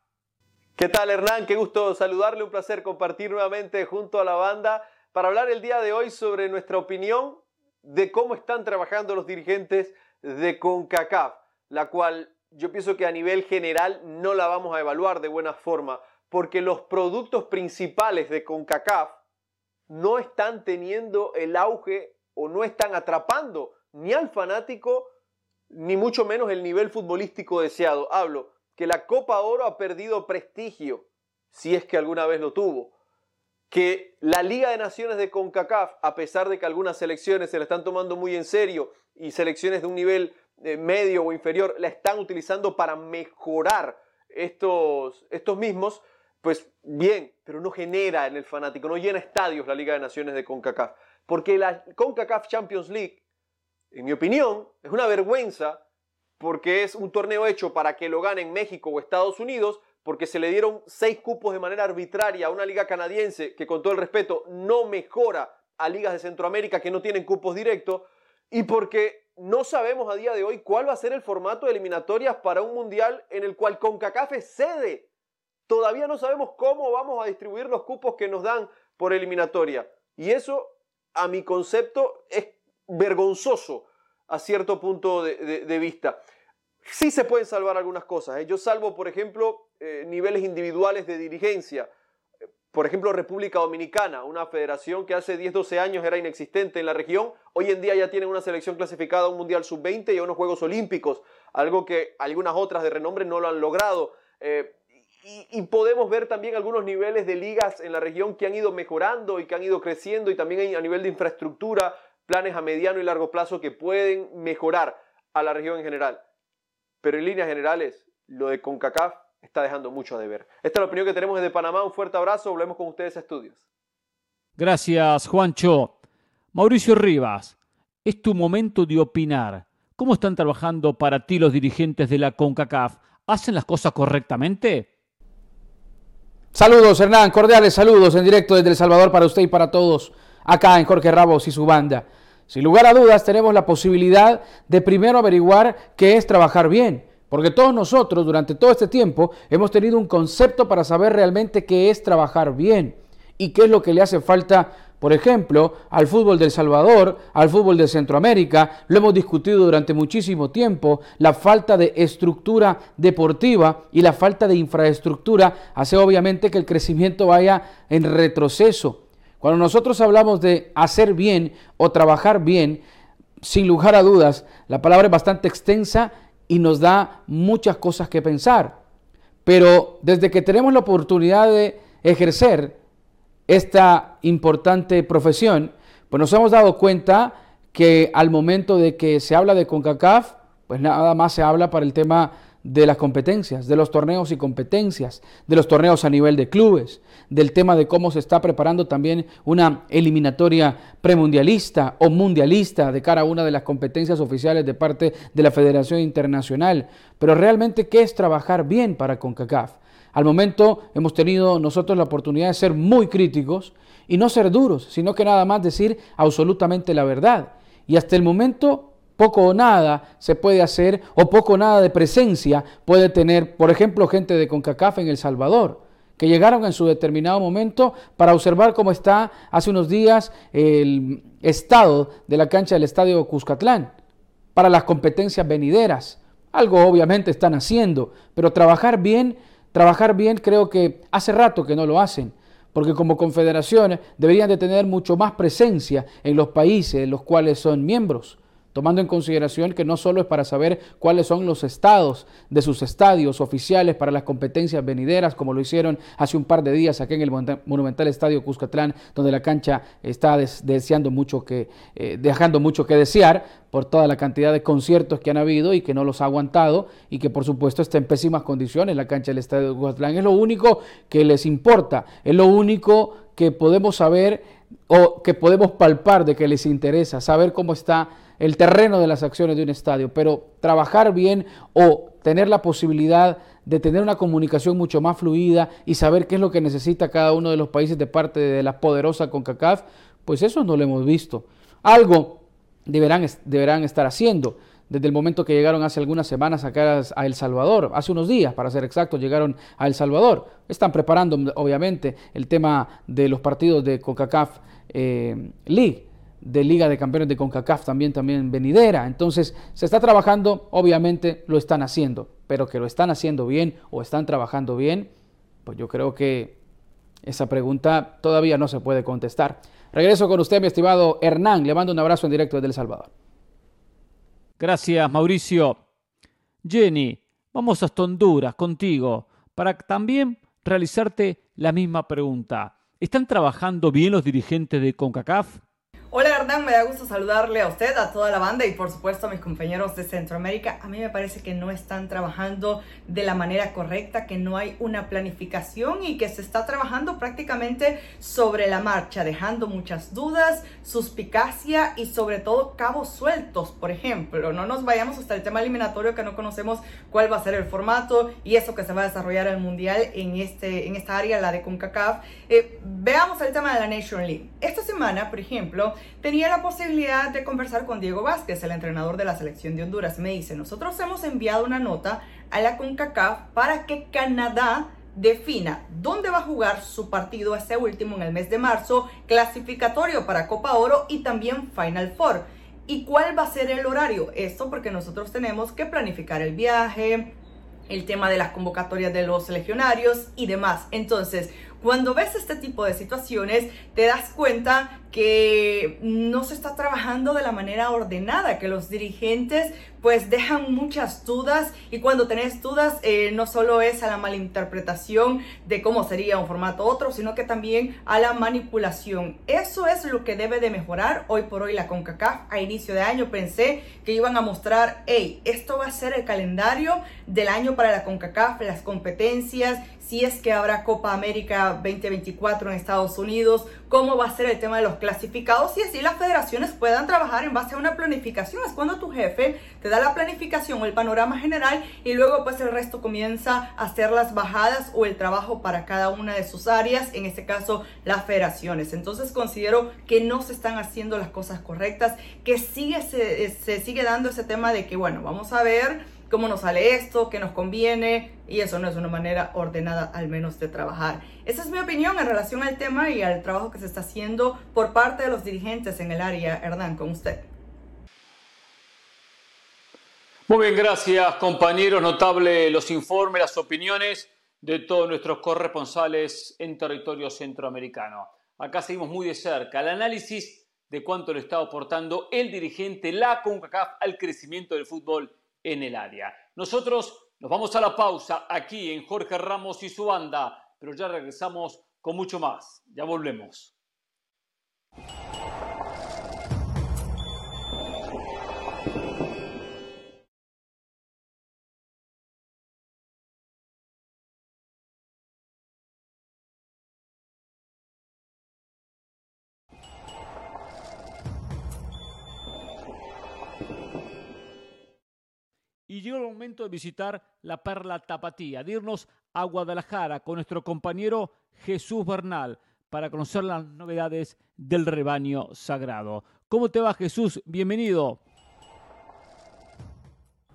¿Qué tal Hernán? Qué gusto saludarle, un placer compartir nuevamente junto a la banda para hablar el día de hoy sobre nuestra opinión de cómo están trabajando los dirigentes de CONCACAF, la cual yo pienso que a nivel general no la vamos a evaluar de buena forma, porque los productos principales de CONCACAF no están teniendo el auge o no están atrapando ni al fanático ni mucho menos el nivel futbolístico deseado. Hablo que la Copa Oro ha perdido prestigio, si es que alguna vez lo tuvo. Que la Liga de Naciones de CONCACAF, a pesar de que algunas selecciones se la están tomando muy en serio y selecciones de un nivel eh, medio o inferior la están utilizando para mejorar estos, estos mismos, pues bien, pero no genera en el fanático, no llena estadios la Liga de Naciones de CONCACAF. Porque la CONCACAF Champions League en mi opinión, es una vergüenza porque es un torneo hecho para que lo ganen México o Estados Unidos, porque se le dieron seis cupos de manera arbitraria a una liga canadiense que con todo el respeto no mejora a ligas de Centroamérica que no tienen cupos directos, y porque no sabemos a día de hoy cuál va a ser el formato de eliminatorias para un mundial en el cual CONCACAF es sede. Todavía no sabemos cómo vamos a distribuir los cupos que nos dan por eliminatoria. Y eso, a mi concepto, es vergonzoso a cierto punto de, vista. Sí se pueden salvar algunas cosas. ¿eh? Yo salvo, por ejemplo, eh, niveles individuales de dirigencia. Por ejemplo, República Dominicana, una federación que hace 10, 12 años era inexistente en la región, hoy en día ya tiene una selección clasificada a un Mundial Sub-20 y a unos Juegos Olímpicos, algo que algunas otras de renombre no lo han logrado. Eh, y, y, podemos ver también algunos niveles de ligas en la región que han ido mejorando y que han ido creciendo y también a nivel de infraestructura planes a mediano y largo plazo que pueden mejorar a la región en general. Pero en líneas generales, lo de CONCACAF está dejando mucho a deber. Esta es la opinión que tenemos desde Panamá. Un fuerte abrazo. Volvemos con ustedes a estudios. Gracias, Juancho. Mauricio Rivas, es tu momento de opinar. ¿Cómo están trabajando para ti los dirigentes de la CONCACAF? ¿Hacen las cosas correctamente? Saludos, Hernán, cordiales saludos en directo desde El Salvador para usted y para todos acá en Jorge Ramos y su banda. Sin lugar a dudas, tenemos la posibilidad de primero averiguar qué es trabajar bien. Porque todos nosotros durante todo este tiempo hemos tenido un concepto para saber realmente qué es trabajar bien y qué es lo que le hace falta, por ejemplo, al fútbol del Salvador, al fútbol de Centroamérica. Lo hemos discutido durante muchísimo tiempo. La falta de estructura deportiva y la falta de infraestructura hace obviamente que el crecimiento vaya en retroceso. Cuando nosotros hablamos de hacer bien o trabajar bien, sin lugar a dudas, la palabra es bastante extensa y nos da muchas cosas que pensar. Pero desde que tenemos la oportunidad de ejercer esta importante profesión, pues nos hemos dado cuenta que al momento de que se habla de CONCACAF, pues nada más se habla para el tema de las competencias, de los torneos y competencias, de los torneos a nivel de clubes, del tema de cómo se está preparando también una eliminatoria premundialista o mundialista de cara a una de las competencias oficiales de parte de la Federación Internacional. Pero realmente, ¿qué es trabajar bien para CONCACAF? Al momento hemos tenido nosotros la oportunidad de ser muy críticos y no ser duros, sino que nada más decir absolutamente la verdad. Y hasta el momento poco o nada se puede hacer o poco o nada de presencia puede tener, por ejemplo, gente de CONCACAF en El Salvador, que llegaron en su determinado momento para observar cómo está hace unos días el estado de la cancha del Estadio Cuscatlán para las competencias venideras. Algo obviamente están haciendo, pero trabajar bien, trabajar bien creo que hace rato que no lo hacen porque como confederaciones deberían de tener mucho más presencia en los países en los cuales son miembros tomando en consideración que no solo es para saber cuáles son los estados de sus estadios oficiales para las competencias venideras, como lo hicieron hace un par de días aquí en el Monumental Estadio Cuscatlán, donde la cancha está deseando mucho que, eh, dejando mucho que desear por toda la cantidad de conciertos que han habido y que no los ha aguantado y que por supuesto está en pésimas condiciones la cancha del Estadio Cuscatlán. Es lo único que les importa, es lo único que podemos saber o que podemos palpar de que les interesa, saber cómo está el terreno de las acciones de un estadio, pero trabajar bien o tener la posibilidad de tener una comunicación mucho más fluida y saber qué es lo que necesita cada uno de los países de parte de la poderosa CONCACAF, pues eso no lo hemos visto. Algo deberán, deberán estar haciendo. Desde el momento que llegaron hace algunas semanas acá a El Salvador, hace unos días, para ser exactos, llegaron a El Salvador. Están preparando, obviamente, el tema de los partidos de CONCACAF eh, League de Liga de Campeones de CONCACAF también, también venidera. Entonces, se está trabajando, obviamente lo están haciendo, pero que lo están haciendo bien o están trabajando bien, pues yo creo que esa pregunta todavía no se puede contestar. Regreso con usted, mi estimado Hernán. Le mando un abrazo en directo desde El Salvador. Gracias, Mauricio. Jenny, vamos hasta Honduras contigo para también realizarte la misma pregunta. ¿Están trabajando bien los dirigentes de CONCACAF? Hola Hernán, me da gusto saludarle a usted, a toda la banda y por supuesto a mis compañeros de Centroamérica. A mí me parece que no están trabajando de la manera correcta, que no hay una planificación y que se está trabajando prácticamente sobre la marcha, dejando muchas dudas, suspicacia y sobre todo cabos sueltos, por ejemplo. No nos vayamos hasta el tema eliminatorio que no conocemos cuál va a ser el formato y eso que se va a desarrollar el Mundial en, este, en esta área, la de CONCACAF. Eh, veamos el tema de la Nation League. Esta semana, por ejemplo, tenía la posibilidad de conversar con Diego Vázquez, el entrenador de la selección de Honduras. Me dice, nosotros hemos enviado una nota a la CONCACAF para que Canadá defina dónde va a jugar su partido ese último en el mes de marzo, clasificatorio para Copa Oro y también Final Four. ¿Y cuál va a ser el horario? Esto porque nosotros tenemos que planificar el viaje, el tema de las convocatorias de los legionarios y demás. Entonces, cuando ves este tipo de situaciones, te das cuenta que no se está trabajando de la manera ordenada, que los dirigentes pues dejan muchas dudas y cuando tenés dudas eh, no solo es a la malinterpretación de cómo sería un formato otro, sino que también a la manipulación. Eso es lo que debe de mejorar hoy por hoy la CONCACAF. A inicio de año pensé que iban a mostrar, hey, esto va a ser el calendario del año para la CONCACAF, las competencias, si es que habrá Copa América 2024 en Estados Unidos, cómo va a ser el tema de los clasificados y así las federaciones puedan trabajar en base a una planificación. Es cuando tu jefe te da la planificación o el panorama general y luego pues el resto comienza a hacer las bajadas o el trabajo para cada una de sus áreas, en este caso las federaciones. Entonces considero que no se están haciendo las cosas correctas, que sigue, se, se sigue dando ese tema de que bueno, vamos a ver cómo nos sale esto, qué nos conviene, y eso no es una manera ordenada al menos de trabajar. Esa es mi opinión en relación al tema y al trabajo que se está haciendo por parte de los dirigentes en el área. Hernán, con usted. Muy bien, gracias compañeros. Notable los informes, las opiniones de todos nuestros corresponsales en territorio centroamericano. Acá seguimos muy de cerca el análisis de cuánto le está aportando el dirigente, la CONCACAF, al crecimiento del fútbol en el área. Nosotros nos vamos a la pausa aquí en Jorge Ramos y su banda, pero ya regresamos con mucho más. Ya volvemos. Y llegó el momento de visitar la Perla Tapatía, de irnos a Guadalajara con nuestro compañero Jesús Bernal para conocer las novedades del rebaño sagrado. ¿Cómo te va Jesús? Bienvenido.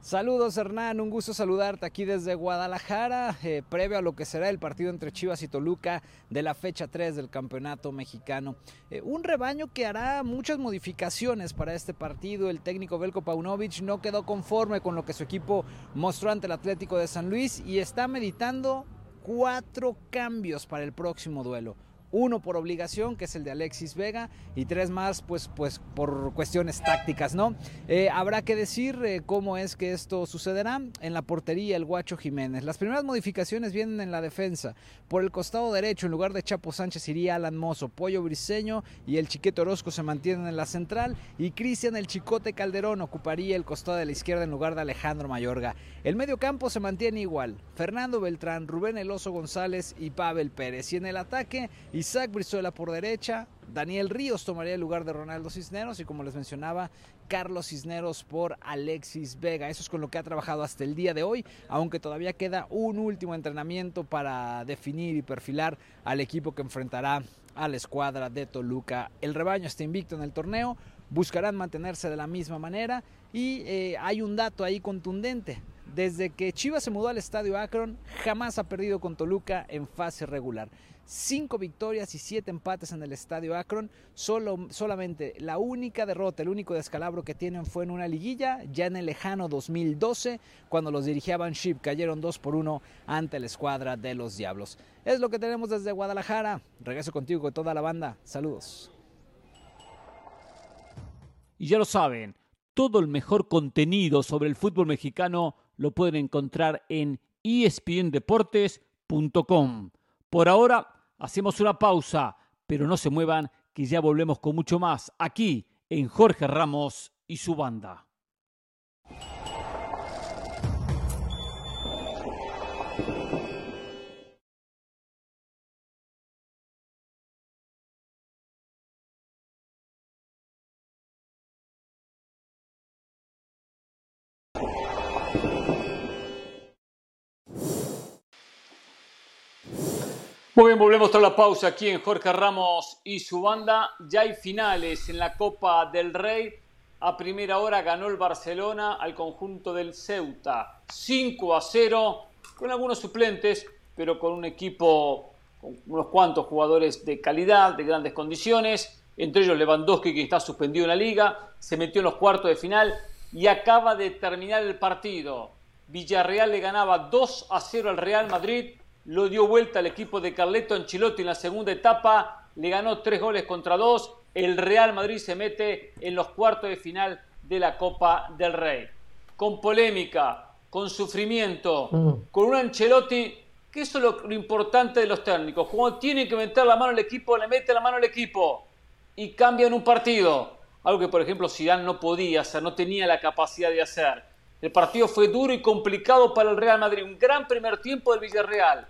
Saludos Hernán, un gusto saludarte aquí desde Guadalajara, eh, previo a lo que será el partido entre Chivas y Toluca de la fecha 3 del Campeonato Mexicano. Eh, un rebaño que hará muchas modificaciones para este partido. El técnico Belko Paunovic no quedó conforme con lo que su equipo mostró ante el Atlético de San Luis y está meditando cuatro cambios para el próximo duelo uno por obligación, que es el de Alexis Vega, y tres más, pues, pues por cuestiones tácticas, ¿no? Eh, habrá que decir eh, cómo es que esto sucederá en la portería el Guacho Jiménez. Las primeras modificaciones vienen en la defensa. Por el costado derecho, en lugar de Chapo Sánchez, iría Alan Mozo, Pollo Briseño y el Chiquete Orozco se mantienen en la central, y Cristian el Chicote Calderón ocuparía el costado de la izquierda en lugar de Alejandro Mayorga. El medio campo se mantiene igual. Fernando Beltrán, Rubén Eloso González y Pavel Pérez. Y en el ataque, Isaac Brizuela por derecha, Daniel Ríos tomaría el lugar de Ronaldo Cisneros y como les mencionaba, Carlos Cisneros por Alexis Vega. Eso es con lo que ha trabajado hasta el día de hoy, aunque todavía queda un último entrenamiento para definir y perfilar al equipo que enfrentará a la escuadra de Toluca. El rebaño está invicto en el torneo, buscarán mantenerse de la misma manera y eh, hay un dato ahí contundente. Desde que Chivas se mudó al estadio Akron, jamás ha perdido con Toluca en fase regular. Cinco victorias y siete empates en el estadio Akron. Solo, solamente la única derrota, el único descalabro que tienen fue en una liguilla, ya en el lejano 2012, cuando los dirigía Ship. Cayeron 2 por 1 ante la escuadra de los Diablos. Es lo que tenemos desde Guadalajara. Regreso contigo con toda la banda. Saludos. Y ya lo saben, todo el mejor contenido sobre el fútbol mexicano lo pueden encontrar en espndeportes.com. Por ahora hacemos una pausa, pero no se muevan que ya volvemos con mucho más aquí en Jorge Ramos y su banda. Muy bien, volvemos a la pausa aquí en Jorge Ramos y su banda. Ya hay finales en la Copa del Rey. A primera hora ganó el Barcelona al conjunto del Ceuta. 5 a 0, con algunos suplentes, pero con un equipo con unos cuantos jugadores de calidad, de grandes condiciones. Entre ellos Lewandowski, que está suspendido en la liga. Se metió en los cuartos de final y acaba de terminar el partido. Villarreal le ganaba 2 a 0 al Real Madrid lo dio vuelta al equipo de Carleto Ancelotti en la segunda etapa, le ganó tres goles contra dos, el Real Madrid se mete en los cuartos de final de la Copa del Rey. Con polémica, con sufrimiento, mm. con un Ancelotti, que eso es lo, importante de los técnicos, cuando tiene que meter la mano al equipo, le mete la mano al equipo y cambia en un partido, algo que por ejemplo Zidane no podía hacer, no tenía la capacidad de hacer. El partido fue duro y complicado para el Real Madrid, un gran primer tiempo del Villarreal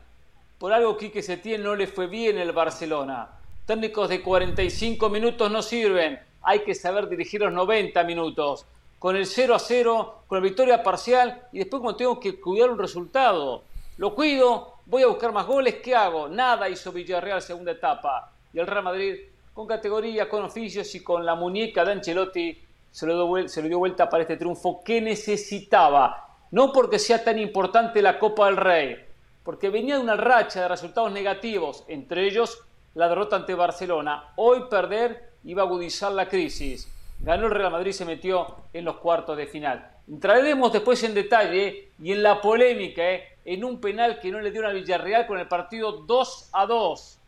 por algo Quique Setién no le fue bien el Barcelona. Técnicos de 45 minutos no sirven. Hay que saber dirigir los 90 minutos. Con el 0 a 0, con la victoria parcial y después cuando tengo que cuidar un resultado. Lo cuido, voy a buscar más goles, ¿qué hago? Nada hizo Villarreal segunda etapa. Y el Real Madrid, con categoría, con oficios y con la muñeca de Ancelotti, se lo, se lo dio vuelta para este triunfo que necesitaba. No porque sea tan importante la Copa del Rey, porque venía de una racha de resultados negativos, entre ellos la derrota ante Barcelona. Hoy perder iba a agudizar la crisis. Ganó el Real Madrid y se metió en los cuartos de final. Entraremos después en detalle y en la polémica, eh, en un penal que no le dio a Villarreal con el partido 2 a 2,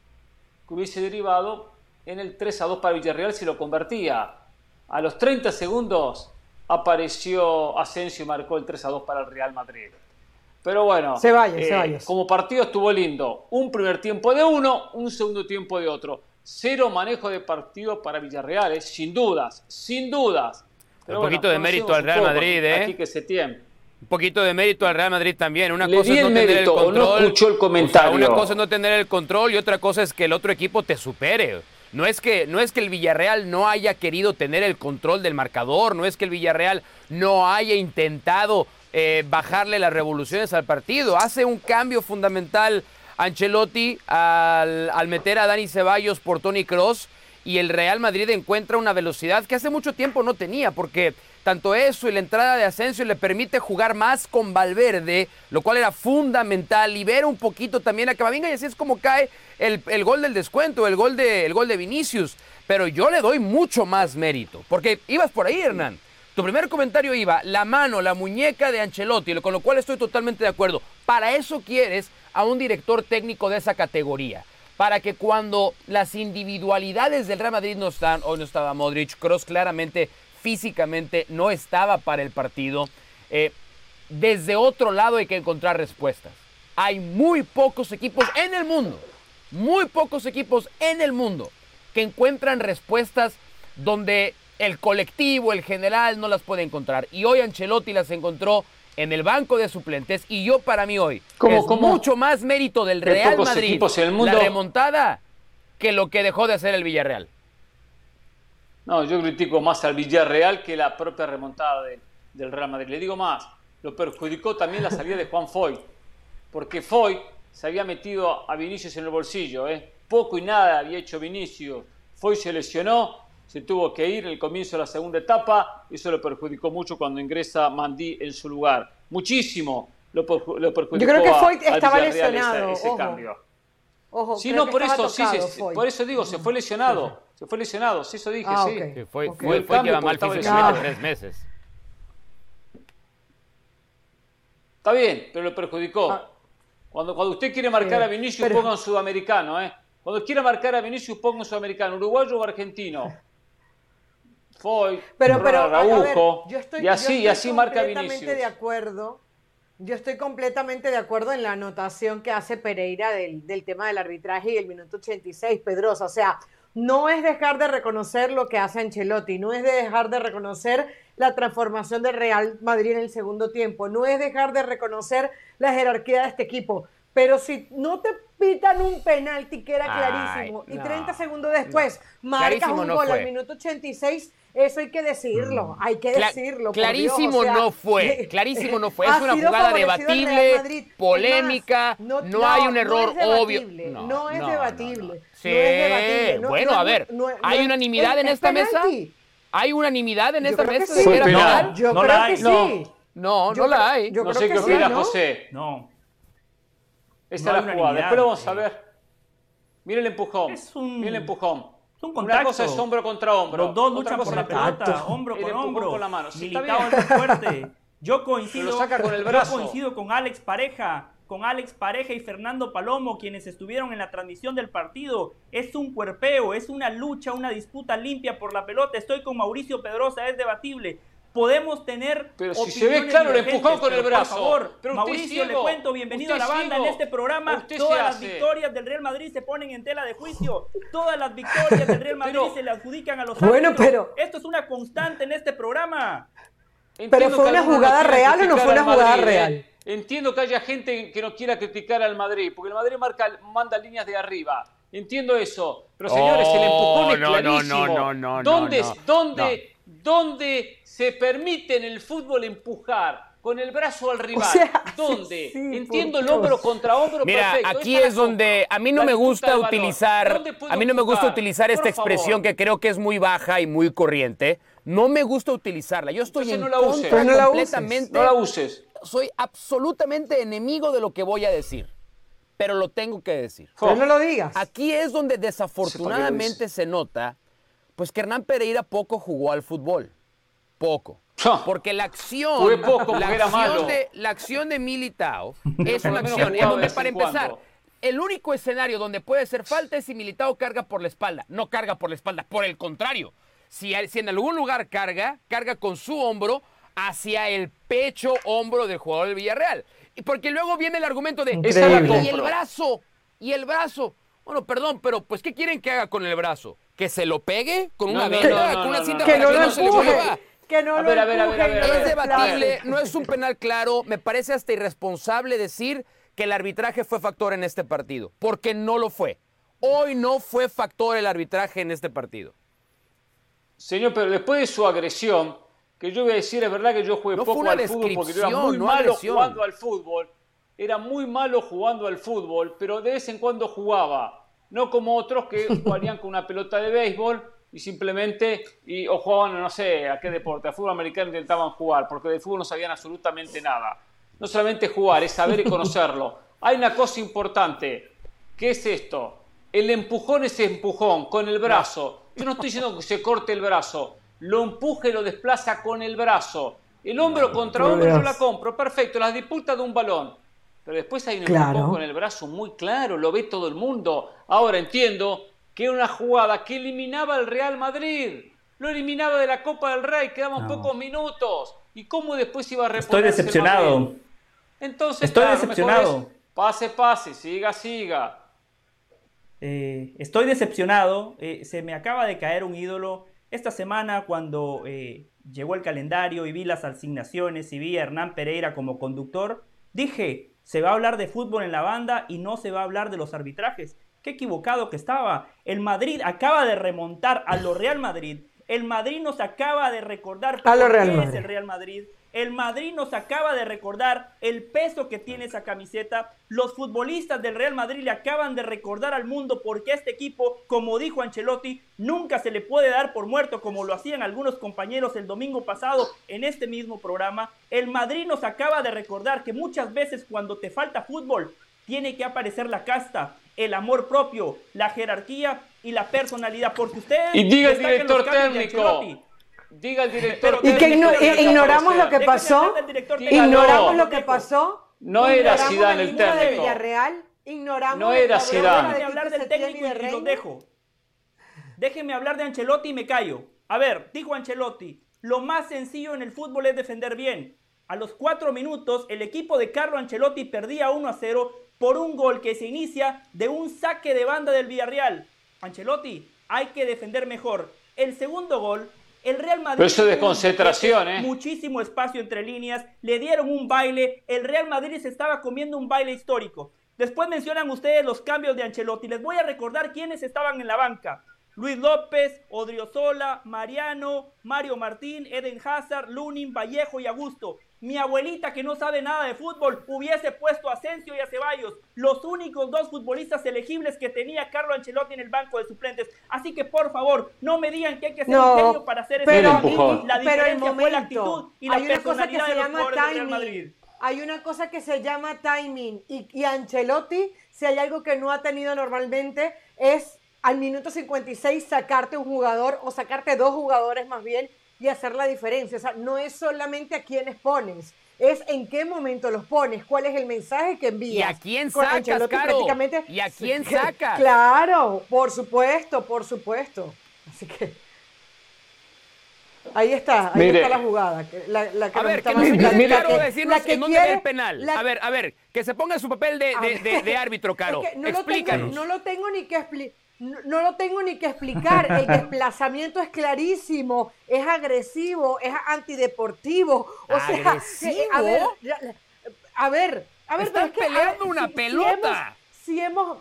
que hubiese derivado en el 3 a 2 para Villarreal si lo convertía. A los 30 segundos apareció Asensio y marcó el 3 a 2 para el Real Madrid. Pero bueno, se eh, como partido estuvo lindo. Un primer tiempo de uno, un segundo tiempo de otro. Cero manejo de partido para Villarreal, eh, sin dudas, sin dudas. un poquito de mérito al Real Madrid, ¿eh? Aquí que se tiene. Un poquito de mérito al Real Madrid también. Una cosa es no tener el control. No escuchó el comentario. una cosa es no tener el control y otra cosa es que el otro equipo te supere. No es, que, no es que el Villarreal no haya querido tener el control del marcador, no es que el Villarreal no haya intentado eh, bajarle las revoluciones al partido. Hace un cambio fundamental Ancelotti al, al meter a Dani Ceballos por Tony Cross y el Real Madrid encuentra una velocidad que hace mucho tiempo no tenía, porque tanto eso y la entrada de Asensio le permite jugar más con Valverde, lo cual era fundamental, libera un poquito también a Camavinga y así es como cae el, gol del descuento, el gol, de, el gol de Vinicius. Pero yo le doy mucho más mérito, porque ibas por ahí, Hernán. Tu primer comentario iba, la mano, la muñeca de Ancelotti, con lo cual estoy totalmente de acuerdo. Para eso quieres a un director técnico de esa categoría para que cuando las individualidades del Real Madrid no están, hoy no estaba Modric, Cross claramente físicamente no estaba para el partido, eh, desde otro lado hay que encontrar respuestas. Hay muy pocos equipos en el mundo, muy pocos equipos en el mundo que encuentran respuestas donde el colectivo, el general no las puede encontrar. Y hoy Ancelotti las encontró en el banco de suplentes y yo para mí hoy es mucho más mérito del Real Madrid la remontada que lo que dejó de hacer el Villarreal. No, yo critico más al Villarreal que la propia remontada del Real Madrid. Le digo más, lo perjudicó también la salida de Juan Foy, porque Foy se había metido a Vinicius en el bolsillo, ¿eh? poco y nada había hecho Vinicius. Foy se lesionó, se tuvo que ir en el comienzo de la segunda etapa, eso lo perjudicó mucho cuando ingresa Mandí en su lugar. Muchísimo lo, perjudicó. Yo creo que Foy estaba lesionado. Ese, cambio. Ojo, sí, no, por eso, sí, por eso digo, se fue lesionado. Se fue lesionado, sí, eso dije, ah, sí. Fue, fue, fue que mal físicamente tres meses. Está bien, pero lo perjudicó. Ah. Cuando, cuando usted quiere marcar a Vinicius, ponga un sudamericano, ¿eh? Cuando quiera marcar a Vinicius, ponga un sudamericano, uruguayo o argentino. Foy, pero, pero, yo estoy, y así, y así marca completamente de acuerdo. Yo estoy completamente de acuerdo en la anotación que hace Pereira del, del tema del arbitraje y el minuto 86, Pedrosa. O sea, no es dejar de reconocer lo que hace Ancelotti, no es de dejar de reconocer la transformación del Real Madrid en el segundo tiempo, no es dejar de reconocer la jerarquía de este equipo. Pero si no te pitan un penalti que era clarísimo y 30 segundos después marcas un gol al minuto 86, eso hay que decirlo, mm. hay que decirlo. clarísimo no fue, clarísimo no fue. Es una jugada debatible, polémica, no, hay un error obvio. No, es debatible. Sí, bueno, a ver, ¿hay unanimidad en esta mesa? ¿Hay unanimidad en esta mesa? Sí. Yo creo que sí. No, no la hay. no sé qué opina José. No. Esta es la jugada. Después lo vamos a ver. Mira el empujón. Es un... Mira el empujón. Es un contacto. Una cosa es hombro contra hombro. Los dos luchan por la pelota, hombro con hombro. Con la mano. Militao es fuerte. Yo coincido, saca con el brazo. yo coincido con Alex Pareja, con Alex Pareja y Fernando Palomo, quienes estuvieron en la transmisión del partido. Es un cuerpeo, es una lucha, una disputa limpia por la pelota. Estoy con Mauricio Pedrosa, es debatible podemos tener. Pero si se ve claro, le empujó con el brazo. Por favor, pero Mauricio, le cuento, bienvenido a la banda. En este programa, todas las victorias del Real Madrid se ponen en tela de juicio. Todas las victorias del Real Madrid se le adjudican a los Bueno, pero. Esto es una constante en este programa. pero fue una jugada real o no fue una jugada ¿eh? real. Entiendo que haya gente que no quiera criticar al Madrid, porque el Madrid marca, manda líneas de arriba. Entiendo eso. Pero señores, el empujón es clarísimo. No, no, no, no, ¿Dónde, dónde donde se permite en el fútbol empujar con el brazo al rival. ¿Dónde? Entiendo el hombro contra hombro. Mira, aquí es donde a mí no me gusta utilizar, a mí no me gusta utilizar esta expresión que creo que es muy baja y muy corriente. No me gusta utilizarla. Yo estoy en no la uses. contra no la completamente. No la uses. Soy absolutamente enemigo de lo que voy a decir. Pero lo tengo que decir. Pero no lo digas. Aquí es donde desafortunadamente se nota pues que Hernán Pereira poco jugó al fútbol. Poco. Porque la acción, la, acción de, la acción de Militao es una acción en donde, para empezar, el único escenario donde puede ser falta es si Militao carga por la espalda. No carga por la espalda, por el contrario. Si, si en algún lugar carga, carga con su hombro hacia el pecho hombro del jugador del Villarreal. Y porque luego viene el argumento de y el brazo, y el brazo. Bueno, perdón, pero pues ¿qué quieren que haga con el brazo? ¿Que se lo pegue con una venda, con una cinta que no, que no se le mueva? Que no lo Es debatible, no es un penal claro. Me parece hasta irresponsable decir que el arbitraje fue factor en este partido, porque no lo fue. Hoy no fue factor el arbitraje en este partido. Señor, pero después de su agresión, que yo voy a decir, es verdad que yo jugué poco al fútbol porque yo era muy malo jugando al fútbol. Era muy malo jugando al fútbol, pero de vez en cuando jugaba. No como otros que jugarían con una pelota de béisbol y simplemente, y, o jugaban, no sé, a qué deporte, a fútbol americano intentaban jugar, porque de fútbol no sabían absolutamente nada. No solamente jugar, es saber y conocerlo. Hay una cosa importante, ¿qué es esto? El empujón es empujón, con el brazo. Yo no estoy diciendo que se corte el brazo, lo empuje, lo desplaza con el brazo. El hombro contra hombro yo la compro, perfecto, las disputas de un balón. Pero después hay un empujón con el brazo muy claro, lo ve todo el mundo. Ahora entiendo que era una jugada que eliminaba al Real Madrid. Lo eliminaba de la Copa del Rey, quedaban pocos minutos. ¿Y cómo después iba a reponer? Estoy decepcionado. Entonces, estoy decepcionado. pase, pase, siga, siga. Eh, estoy decepcionado. Eh, se me acaba de caer un ídolo. Esta semana cuando eh, llegó el calendario y vi las asignaciones y vi a Hernán Pereira como conductor, dije, se va a hablar de fútbol en la banda y no se va a hablar de los arbitrajes. Qué equivocado que estaba. El Madrid acaba de remontar a lo Real Madrid. El Madrid nos acaba de recordar por qué es el Real Madrid. El Madrid nos acaba de recordar el peso que tiene esa camiseta. Los futbolistas del Real Madrid le acaban de recordar al mundo porque este equipo, como dijo Ancelotti, nunca se le puede dar por muerto como lo hacían algunos compañeros el domingo pasado en este mismo programa. El Madrid nos acaba de recordar que muchas veces cuando te falta fútbol, tiene que aparecer la casta, el amor propio, la jerarquía y la personalidad, porque ustedes... Y diga el director técnico. Diga el director. Y que ignoramos lo que pasó. Ignoramos lo que pasó. No era Zidane el técnico. De Villarreal. Ignoramos. No era Zidane. Déjenme hablar del técnico y los dejo. Déjenme hablar de Ancelotti y me callo. A ver, dijo Ancelotti, lo más sencillo en el fútbol es defender bien. A los cuatro minutos, el equipo de Carlo Ancelotti perdía 1 a 0 por un gol que se inicia de un saque de banda del Villarreal. Ancelotti, hay que defender mejor. El segundo gol el Real Madrid. Pero eso de concentración, ¿eh? Muchísimo espacio entre líneas. Le dieron un baile. El Real Madrid se estaba comiendo un baile histórico. Después mencionan ustedes los cambios de Ancelotti. Les voy a recordar quiénes estaban en la banca. Luis López, Odriozola, Mariano, Mario Martín, Eden Hazard, Lunin, Vallejo y Augusto. Mi abuelita, que no sabe nada de fútbol, hubiese puesto a Asensio y a Ceballos, los únicos dos futbolistas elegibles que tenía Carlo Ancelotti en el banco de suplentes. Así que, por favor, no me digan que hay que ser un genio para hacer pero, eso. La diferencia fue la actitud y la personalidad de los jugadores del Real Madrid. Hay una cosa que se llama timing y, y Ancelotti, si hay algo que no ha tenido normalmente, es al minuto 56 sacarte un jugador o sacarte dos jugadores más bien y hacer la diferencia. O sea, no es solamente a quienes pones, es en qué momento los pones, cuál es el mensaje que envías. ¿Y a quién sacas, Caro? ¿Y a quién sacas? Claro, por supuesto, por supuesto. Así que... Ahí está, ahí está la jugada. La, la que a ver, que decirnos que en dónde ve el penal. A ver, a ver, que se ponga en su papel de, de, de, árbitro, Caro. no Explícanos. Lo tengo, no lo tengo ni que explicar no, lo tengo ni que explicar. El desplazamiento es clarísimo, es agresivo, es antideportivo. O sea, eh, a ver, a ver, a ver, Están peleando una pelota. Si hemos,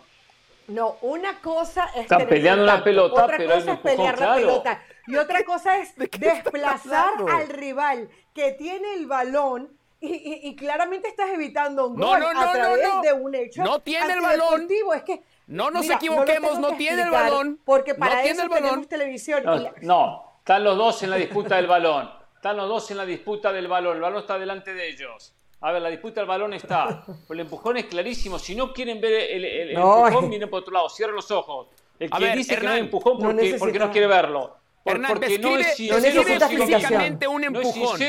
no, una cosa es Están peleando una pelota, otra cosa es pelear la pelota y otra cosa es desplazar al rival que tiene el balón y, claramente estás evitando un gol a través de un hecho no tiene el balón. Es que no nos equivoquemos, no, tiene el balón. Porque para no eso el balón. televisión. No, están los dos en la disputa del balón. Están los dos en la disputa del balón. El balón está delante de ellos. A ver, la disputa del balón está. El empujón es clarísimo. Si no quieren ver el, empujón, miren por otro lado. Cierren los ojos. El que dice que no hay empujón porque, porque no quiere verlo. Hernán, porque describe, no es describe físicamente un empujón.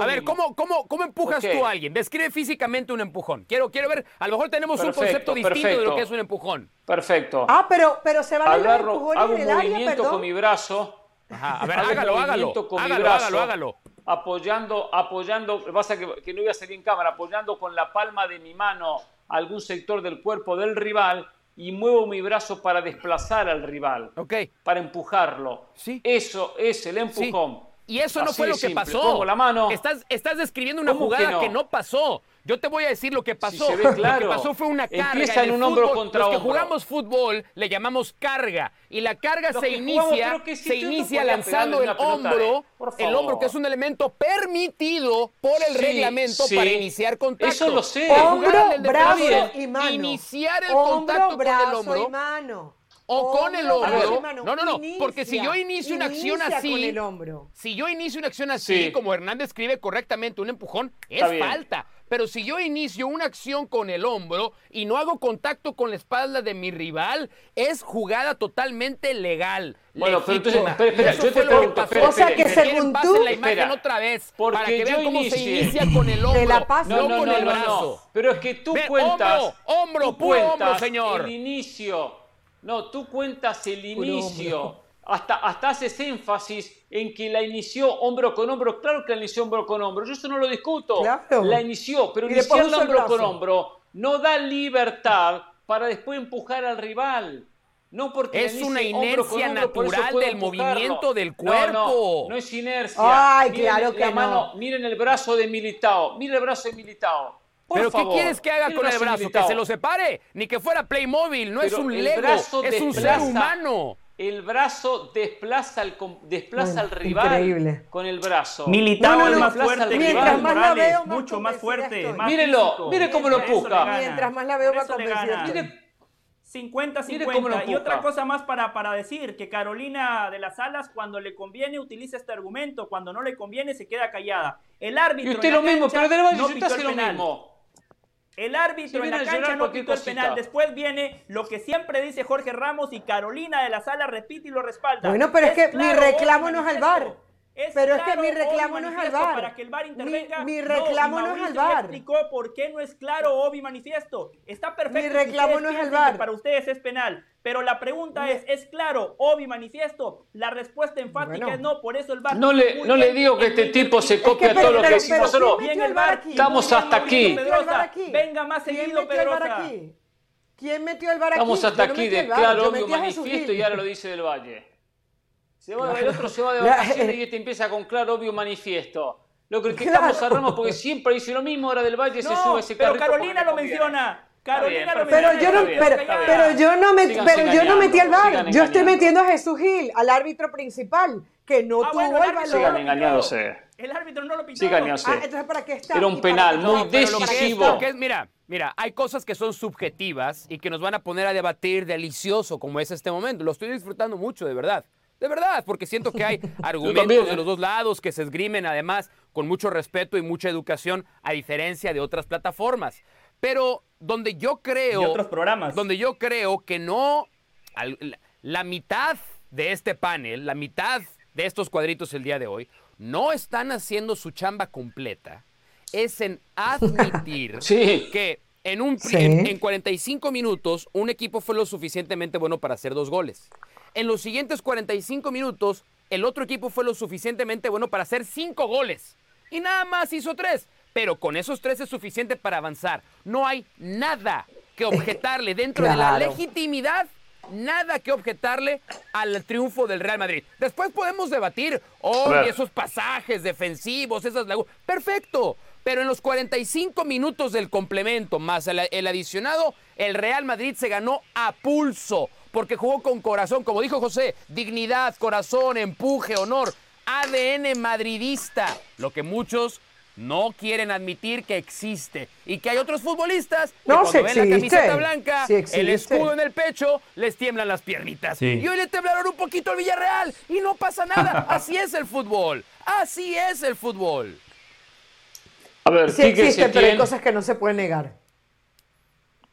a ver, ¿cómo, cómo, cómo empujas tú a alguien? Describe físicamente un empujón. Quiero, quiero ver, a lo mejor tenemos un concepto distinto de lo que es un empujón. Perfecto. Ah, pero, pero se va a ver hago un movimiento con mi brazo. Ajá, a ver, hágalo, hágalo. Con hágalo, mi brazo, hágalo, hágalo. Apoyando, apoyando, pasa que, que no voy a salir en cámara, apoyando con la palma de mi mano algún sector del cuerpo del rival y muevo mi brazo para desplazar al rival, okay. para empujarlo. ¿Sí? Eso es el empujón. Y eso no fue lo que pasó. la mano. Estás, estás describiendo una jugada que no? pasó. Yo te voy a decir lo que pasó. se ve claro. Lo que pasó fue una carga. Empieza en, un hombro contra Los que hombro. jugamos fútbol le llamamos carga. Y la carga Los se inicia, jugamos, si se inicia lanzando el pelota, hombro. eh, El hombro que es un elemento permitido por el Sí, reglamento sí. para iniciar contacto. Eso lo sé. Hombro, el brazo y mano. Iniciar el Hombro, contacto con brazo el hombro. y mano. O con el Hombro, mano. No, no, no. Porque si yo inicio una acción así. con el hombro. Si yo inicio una acción así, Sí. como Hernández escribe correctamente, un empujón, es bien. falta. Pero si yo inicio una acción con el hombro y no hago contacto con la espalda de mi rival, es jugada totalmente legal. Bueno, pero entonces, espera, yo te pregunto, espera, O sea que según pasen tú- la imagen Espera, otra vez porque para que vean cómo se inicia con el hombro, la paso. no, No, no, con no, el brazo. no. Pero es que tú Ve, cuentas. hombro, hombro, tú puro hombro, señor. El inicio. No, tú cuentas el Puro inicio. hombro. Hasta, hasta haces énfasis en que la inició hombro con hombro. Claro que la inició hombro con hombro. Yo eso no lo discuto. Claro. La inició, pero iniciarla hombro con hombro no da libertad para después empujar al rival. No porque Es la una hombro inercia hombro, eso natural del empujarlo. movimiento del No, cuerpo. No, no, es inercia. Ay, Miren claro la que mano, no. Miren el brazo de Militao. Miren el brazo de Militao. Por ¿Pero favor. qué quieres que haga con el brazo? ¿Que Militao. se lo separe? Ni que fuera Playmobil, no es Pero un el Lego, es un ser humano. El brazo desplaza al, desplaza Bueno, al rival increíble. con el brazo. Militao No, no, es no, más fuerte Mientras más la veo, más mucho más fuerte, más Mírenlo, físico. mire cómo lo gana. Mientras más la veo, más convencida. Mire, 50-50. Mire cómo lo Y otra cosa más para, para decir, que Carolina de las Alas cuando le conviene utiliza este argumento, cuando no le conviene se queda callada. El árbitro y usted lo mismo, pero del Valle no usted pitó hace el lo penal. mismo. El árbitro en la cancha no pitó el penal. Después viene lo que siempre dice Jorge Ramos y Carolina de la Sala repite y lo respalda. Bueno, pero es que mi claro, reclamo obvio, no es al manifiesto. Pero es que mi reclamo no es al VAR. Para que el VAR Mi- intervenga. mi reclamo no es al VAR. explicó por qué no es claro, obvio y manifiesto. Está perfecto. Mi reclamo no es al VAR. Para ustedes es penal. Pero la pregunta es, ¿es claro, obvio y manifiesto? La respuesta enfática Bueno. es no, por eso el VAR. No le, no digo que es este tipo se copia pero- todo lo que pero- decimos pero nosotros. ¿quién Bien metió el VAR. aquí? Estamos hasta aquí. Venga más ¿Quién seguido, metió el VAR Pedrosa. aquí? ¿Quién metió el VAR aquí? Estamos hasta aquí de claro, Jesús manifiesto y ahora lo dice del Valle. Se va, El Claro. otro se va de La- vacaciones y este empieza con claro, obvio, manifiesto. Lo criticamos Claro. a Ramos porque siempre dice lo mismo, ahora del Valle se No, sube ese pero Carolina lo conviene. menciona. Carolina lo Pero menciona. yo no, bien, pero, yo no, met- Sigan pero yo no metí al sigan Yo estoy metiendo a Jesús Gil, al árbitro principal, que no Ah, tuvo bueno, el el árbitro no Sigan engañándose. El árbitro no lo pitó. Sigan engañándose. Ah, entonces ¿para qué está? Era un ¿Y para penal muy decisivo. que es- mira, mira, hay cosas que son subjetivas y que nos van a poner a debatir delicioso como es este momento. Lo estoy disfrutando mucho, de verdad. De verdad, porque siento que hay argumentos de ¿eh? los dos lados que se esgrimen además con mucho respeto y mucha educación, a diferencia de otras plataformas. Pero donde yo creo... Y otros programas. Donde yo creo que no... la- la mitad de este panel, la mitad de estos cuadritos el día de hoy, no están haciendo su chamba completa. Es en admitir Sí. que en, un, Sí. en, en 45 minutos un equipo fue lo suficientemente bueno para hacer dos goles. En los siguientes 45 minutos el otro equipo fue lo suficientemente bueno para hacer cinco goles. Y nada más hizo tres. Pero con esos tres es suficiente para avanzar. No hay nada que objetarle dentro de la legitimidad nada que objetarle al triunfo del Real Madrid. Después podemos debatir, oh, y esos pasajes defensivos, esas lagunas. Perfecto. Pero en los 45 minutos del complemento más el, el adicionado, el Real Madrid se ganó a pulso. Porque jugó con corazón, como dijo José, dignidad, corazón, empuje, honor, ADN madridista. Lo que muchos no quieren admitir que existe. Y que hay otros futbolistas que No, cuando sí ven la existe. camiseta blanca, el escudo en el pecho, les tiemblan las piernitas. Sí. Y hoy le temblaron un poquito al Villarreal y no pasa nada. Así es el fútbol. Así es el fútbol. A ver, Sí existe, pero hay cosas que no se pueden negar.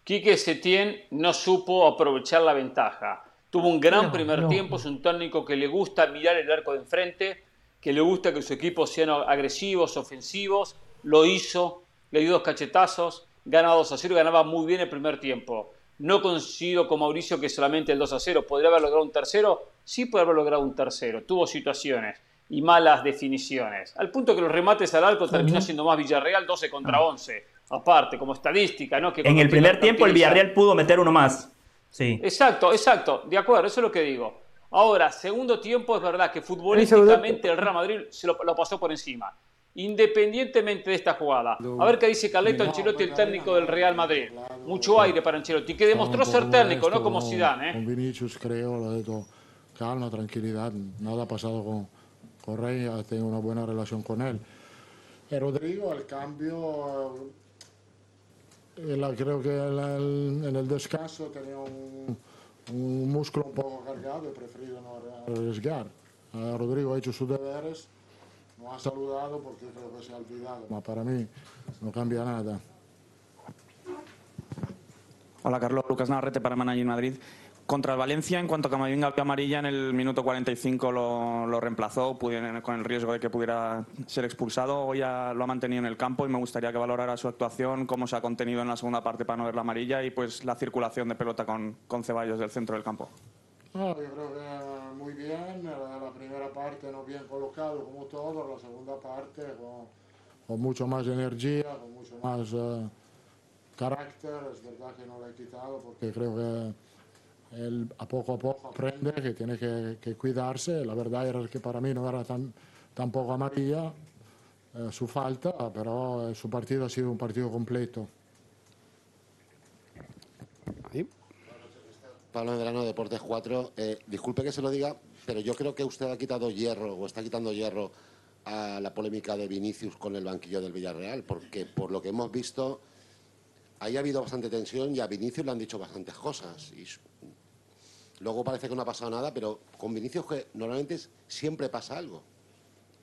Quique Setién no supo aprovechar la ventaja. Tuvo un gran No, primer no. tiempo, es un técnico que le gusta mirar el arco de enfrente, que le gusta que su equipo sean agresivos, ofensivos. Lo hizo, le dio dos cachetazos, gana 2 a 0, ganaba muy bien el primer tiempo. No coincido con Mauricio que solamente el 2 a 0. ¿Podría haber logrado un tercero? Sí, puede haber logrado un tercero. Tuvo situaciones y malas definiciones. Al punto que los remates al arco terminó siendo más Villarreal 12 contra 11. Aparte, como estadística, ¿no? Que En el primer tiempo el Villarreal pudo meter uno más. Sí. Exacto, exacto, de acuerdo, eso es lo que digo. Ahora, segundo tiempo es verdad que futbolísticamente el Real Madrid se lo, lo pasó por encima. independientemente de esta jugada. A ver qué dice Carleto Ancelotti, el técnico del Real Madrid. Mucho aire para Ancelotti, que demostró ser técnico, no como Zidane. ¿eh? Con Vinicius creo, lo he dicho, calma, tranquilidad, nada ha pasado con, con Rey, tengo una buena relación con él. Y Rodrigo, el cambio, eh, creo que en el descanso tenía un, un, músculo un poco cargado y preferido no arriesgar. Rodrigo ha hecho sus deberes no ha saludado porque creo que se ha olvidado, pero para mí no cambia nada. Hola Carlos, Lucas Navarrete para Managing Madrid. Contra el Valencia, en cuanto a Camavinga vio amarilla, en el minuto 45 lo, lo reemplazó con el riesgo de que pudiera ser expulsado. Hoy ya lo ha mantenido en el campo y me gustaría que valorara su actuación, cómo se ha contenido en la segunda parte para no ver la amarilla y pues la circulación de pelota con, con Ceballos del centro del campo. No, yo creo que muy bien, la, primera parte no bien colocado como todo, la segunda parte con, mucho más energía, con mucho más eh, carácter, es verdad que no lo he quitado porque creo que él a poco a poco aprende que tiene que, cuidarse, la verdad era que para mí no era tan, tampoco amarilla eh, su falta, pero su partido ha sido un partido completo. Pablo Medrano, Deportes 4. Eh, disculpe que se lo diga, pero yo creo que usted ha quitado hierro o está quitando hierro a la polémica de Vinicius con el banquillo del Villarreal, porque por lo que hemos visto, ahí ha habido bastante tensión y a Vinicius le han dicho bastantes cosas. Y luego parece que no ha pasado nada, pero con Vinicius que normalmente siempre pasa algo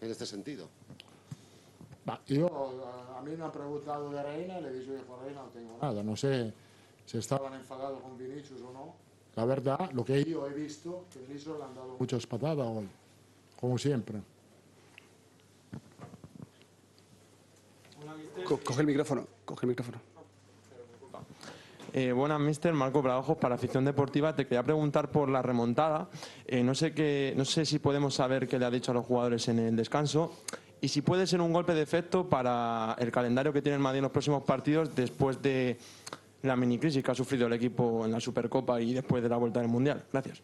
en este sentido. yo, a mí me han preguntado de Reina, le he dicho que Reina no tengo nada, no sé si estaban enfadados con Vinicius o no la verdad, lo que yo he visto, que Vinicius le han dado muchas patadas hoy, como siempre. coge el micrófono, coge el micrófono. Eh, buenas, mister. Marco Bravojos para Afición Deportiva. Te quería preguntar por la remontada. Eh, no, sé qué, no sé si podemos saber qué le ha dicho a los jugadores en el descanso y si puede ser un golpe de efecto para el calendario que tiene el Madrid en los próximos partidos después de la mini crisis que ha sufrido el equipo en la Supercopa y después de la vuelta del Mundial. Gracias.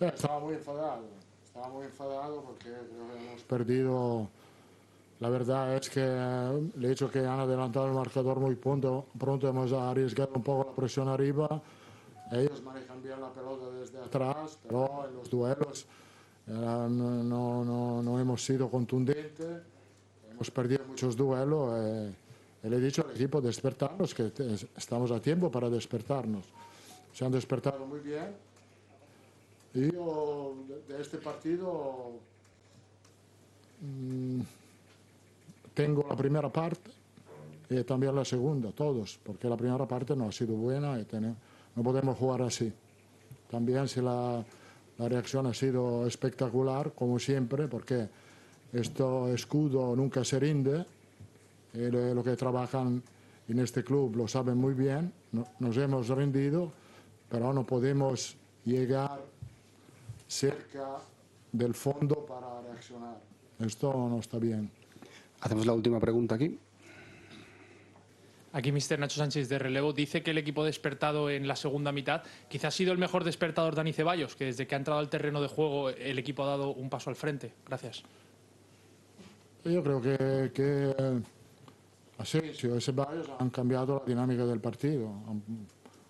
Estaba muy enfadado, estaba muy enfadado porque creo que hemos perdido. La verdad es que le he dicho que han adelantado el marcador muy pronto, pronto hemos arriesgado un poco la presión arriba. Ellos manejan bien la pelota desde atrás, pero en los duelos eh, no, no, no, hemos sido contundentes, hemos perdido muchos duelos. Eh, le he dicho al equipo despertarnos, que estamos a tiempo para despertarnos. Se han despertado muy bien. Y yo de este partido mm, tengo la primera parte y también la segunda, todos, porque la primera parte no ha sido buena y no podemos jugar así. También si la, la reacción ha sido espectacular, como siempre, porque esto escudo nunca se rinde eh, lo que trabajan en este club lo saben muy bien, nos hemos rendido, pero no podemos llegar cerca del fondo para reaccionar. Esto no está bien. Hacemos la última pregunta aquí. Aquí Mr. Nacho Sánchez de relevo dice que el equipo despertado en la segunda mitad quizás ha sido el mejor despertador Dani Ceballos, que desde que ha entrado al terreno de juego el equipo ha dado un paso al frente. Gracias. Yo creo que, que Asensio y Ceballos han cambiado la dinámica del partido.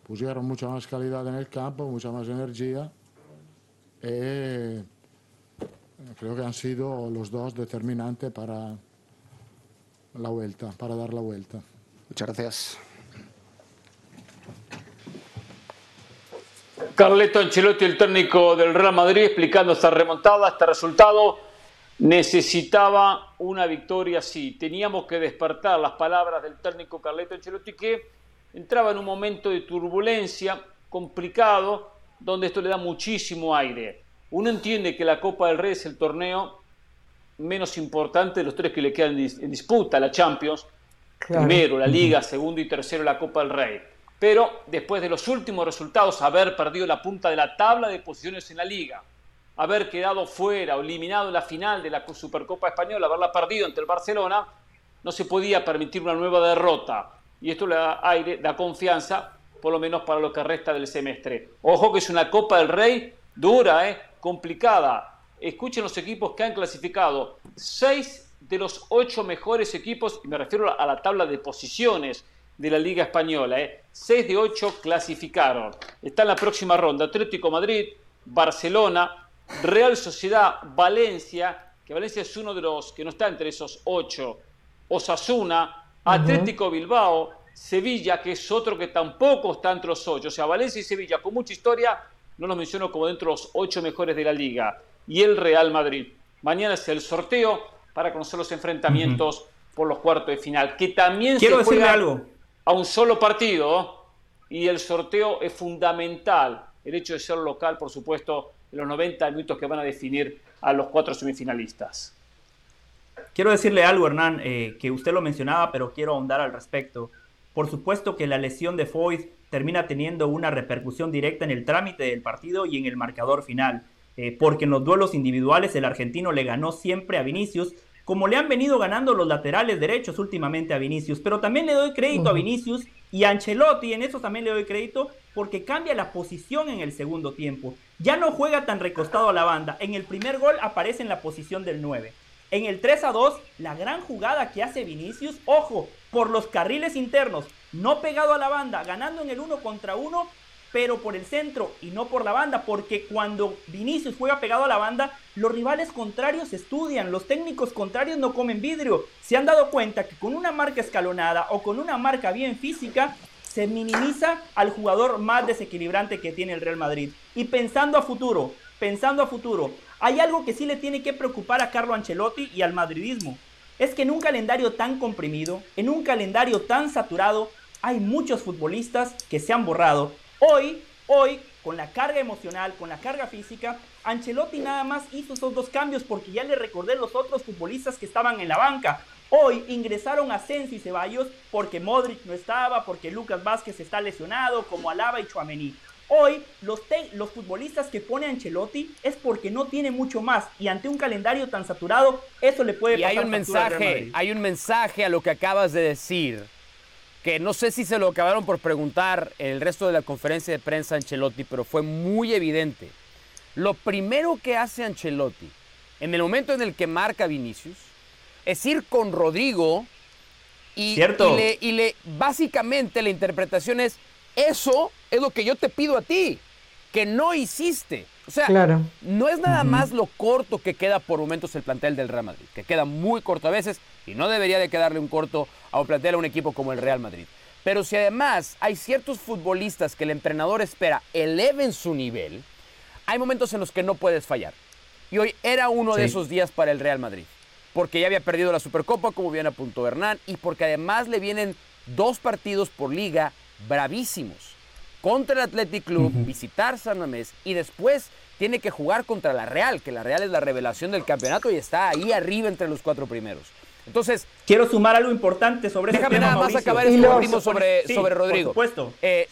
Pusieron mucha más calidad en el campo, mucha más energía. Y eh, creo que han sido los dos determinantes para la vuelta, para dar la vuelta. Muchas gracias. Carleto Ancelotti, el técnico del Real Madrid, explicando esta remontada, este resultado necesitaba una victoria así. Teníamos que despertar las palabras del técnico Carleto Ancelotti que entraba en un momento de turbulencia complicado donde esto le da muchísimo aire. Uno entiende que la Copa del Rey es el torneo menos importante de los tres que le quedan en disputa, la Champions, primero la Liga, segundo y tercero la Copa del Rey. Pero después de los últimos resultados, haber perdido la punta de la tabla de posiciones en la Liga, haber quedado fuera o eliminado en la final de la Supercopa Española, haberla perdido ante el Barcelona, no se podía permitir una nueva derrota. Y esto le da aire, da confianza, por lo menos para lo que resta del semestre. Ojo que es una Copa del Rey dura, ¿eh? complicada. Escuchen los equipos que han clasificado. Seis de los ocho mejores equipos, y me refiero a la tabla de posiciones de la Liga Española. ¿eh? Seis de ocho clasificaron. Está en la próxima ronda Atlético Madrid, Barcelona, Real Sociedad, Valencia, que Valencia es uno de los que no está entre esos ocho, Osasuna, Atlético Bilbao, Sevilla, que es otro que tampoco está entre los ocho. O sea, Valencia y Sevilla, con mucha historia, no los menciono como dentro de los ocho mejores de la liga. Y el Real Madrid. Mañana es el sorteo para conocer los enfrentamientos por los cuartos de final, que también Quiero se juega algo. a un solo partido. Y el sorteo es fundamental. El hecho de ser local, por supuesto, en los 90 minutos que van a definir a los cuatro semifinalistas. Quiero decirle algo, Hernán, eh, que usted lo mencionaba, pero quiero ahondar al respecto. Por supuesto que la lesión de Foyt termina teniendo una repercusión directa en el trámite del partido y en el marcador final, eh, porque en los duelos individuales el argentino le ganó siempre a Vinicius, como le han venido ganando los laterales derechos últimamente a Vinicius, pero también le doy crédito a Vinicius y a Ancelotti, en eso también le doy crédito, porque cambia la posición en el segundo tiempo. Ya no juega tan recostado a la banda, en el primer gol aparece en la posición del 9. En el 3 a 2, la gran jugada que hace Vinicius, ojo, por los carriles internos, no pegado a la banda, ganando en el uno contra uno, pero por el centro y no por la banda, porque cuando Vinicius juega pegado a la banda, los rivales contrarios estudian, los técnicos contrarios no comen vidrio. Se han dado cuenta que con una marca escalonada o con una marca bien física, se minimiza al jugador más desequilibrante que tiene el Real Madrid. Y pensando a futuro, pensando a futuro, hay algo que sí le tiene que preocupar a Carlo Ancelotti y al madridismo. Es que en un calendario tan comprimido, en un calendario tan saturado, hay muchos futbolistas que se han borrado. Hoy, hoy, con la carga emocional, con la carga física, Ancelotti nada más hizo esos dos cambios porque ya le recordé los otros futbolistas que estaban en la banca. Hoy ingresaron Asensio y Ceballos porque Modric no estaba, porque Lucas Vázquez está lesionado, como Alaba y Chuamení. Hoy los, los futbolistas que pone Ancelotti es porque no tiene mucho más y ante un calendario tan saturado eso le puede y hay un mensaje, hay un mensaje a lo que acabas de decir que no sé si se lo acabaron por preguntar en el resto de la conferencia de prensa Ancelotti, pero fue muy evidente. Lo primero que hace Ancelotti en el momento en el que marca Vinicius es ir con Rodrigo y, y, le, y le básicamente la interpretación es eso es lo que yo te pido a ti, que no hiciste. O sea, no es nada más lo corto que queda por momentos el plantel del Real Madrid, que queda muy corto a veces y no debería de quedarle un corto a un plantel a un equipo como el Real Madrid. Pero si además hay ciertos futbolistas que el entrenador espera eleven su nivel, hay momentos en los que no puedes fallar. Y hoy era uno de esos días para el Real Madrid, porque ya había perdido la Supercopa, como bien apuntó Hernán, y porque además le vienen dos partidos por liga bravísimos. Contra el Athletic Club, visitar San Mamés y después tiene que jugar contra la Real, que la Real es la revelación del campeonato y está ahí arriba entre los cuatro primeros. Entonces, quiero sumar algo importante sobre déjame nada más acabar este último sobre, sobre Rodrigo. Por supuesto. Eh,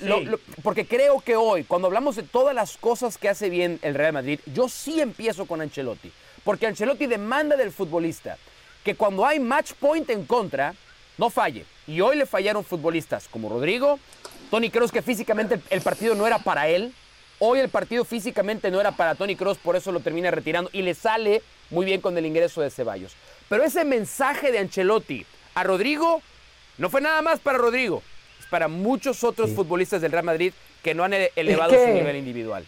porque creo que hoy, cuando hablamos de todas las cosas que hace bien el Real Madrid, yo sí empiezo con Ancelotti. Porque Ancelotti demanda del futbolista que cuando hay match point en contra, no falle. Y hoy le fallaron futbolistas como Rodrigo. Tony Kroos, que físicamente el partido no era para él. Hoy el partido físicamente no era para Tony Kroos, por eso lo termina retirando. Y le sale muy bien con el ingreso de Ceballos. Pero ese mensaje de Ancelotti a Rodrigo no fue nada más para Rodrigo. Es para muchos otros futbolistas del Real Madrid que no han elevado su nivel individual.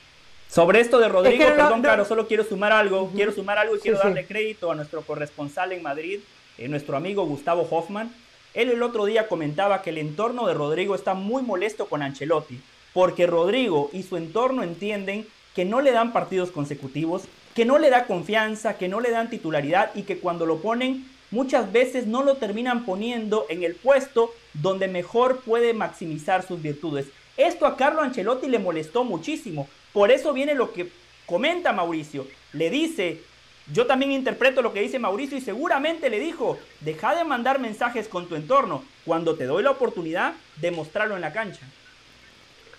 Sobre esto de Rodrigo, perdón, claro, solo quiero sumar algo. Quiero sumar algo y quiero darle crédito a nuestro corresponsal en Madrid, eh, nuestro amigo Gustavo Hoffman él el otro día comentaba que el entorno de Rodrigo está muy molesto con Ancelotti, porque Rodrigo y su entorno entienden que no le dan partidos consecutivos, que no le da confianza, que no le dan titularidad y que cuando lo ponen muchas veces no lo terminan poniendo en el puesto donde mejor puede maximizar sus virtudes. Esto a Carlo Ancelotti le molestó muchísimo. Por eso viene lo que comenta Mauricio. Le dice, yo también interpreto lo que dice Mauricio y seguramente le dijo, deja de mandar mensajes con tu entorno cuando te doy la oportunidad de mostrarlo en la cancha.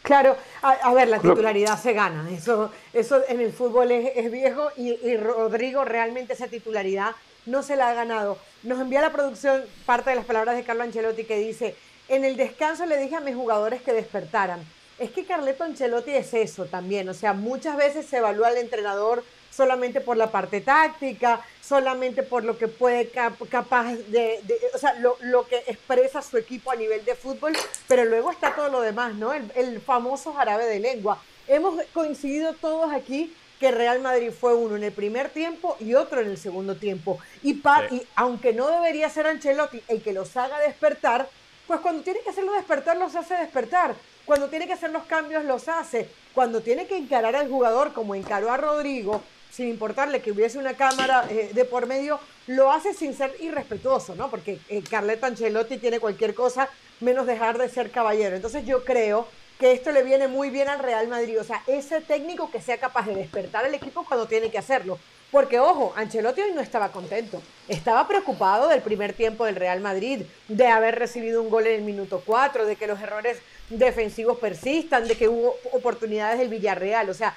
Claro, a, ver, la titularidad se gana, eso, eso en el fútbol es, viejo y, y, Rodrigo realmente esa titularidad no se la ha ganado. Nos envía la producción parte de las palabras de Carlo Ancelotti que dice, en el descanso le dije a mis jugadores que despertaran. Es que Carleto Ancelotti es eso también, o sea, muchas veces se evalúa al entrenador solamente por la parte táctica, solamente por lo que puede capaz de, o sea, lo, lo, que expresa su equipo a nivel de fútbol, pero luego está todo lo demás, ¿no? El, el famoso jarabe de lengua. Hemos coincidido todos aquí que Real Madrid fue uno en el primer tiempo y otro en el segundo tiempo. Y, y aunque no debería ser Ancelotti el que los haga despertar, pues cuando tiene que hacerlo despertar, los hace despertar. Cuando tiene que hacer los cambios, los hace. Cuando tiene que encarar al jugador como encaró a Rodrigo, sin importarle que hubiese una cámara eh, de por medio, lo hace sin ser irrespetuoso, ¿no? Porque eh, Carleto Ancelotti tiene cualquier cosa menos dejar de ser caballero. Entonces yo creo que esto le viene muy bien al Real Madrid. O sea, ese técnico que sea capaz de despertar al equipo cuando tiene que hacerlo. Porque, ojo, Ancelotti hoy no estaba contento. Estaba preocupado del primer tiempo del Real Madrid, de haber recibido un gol en el minuto 4, de que los errores defensivos persistan, de que hubo oportunidades del Villarreal. O sea,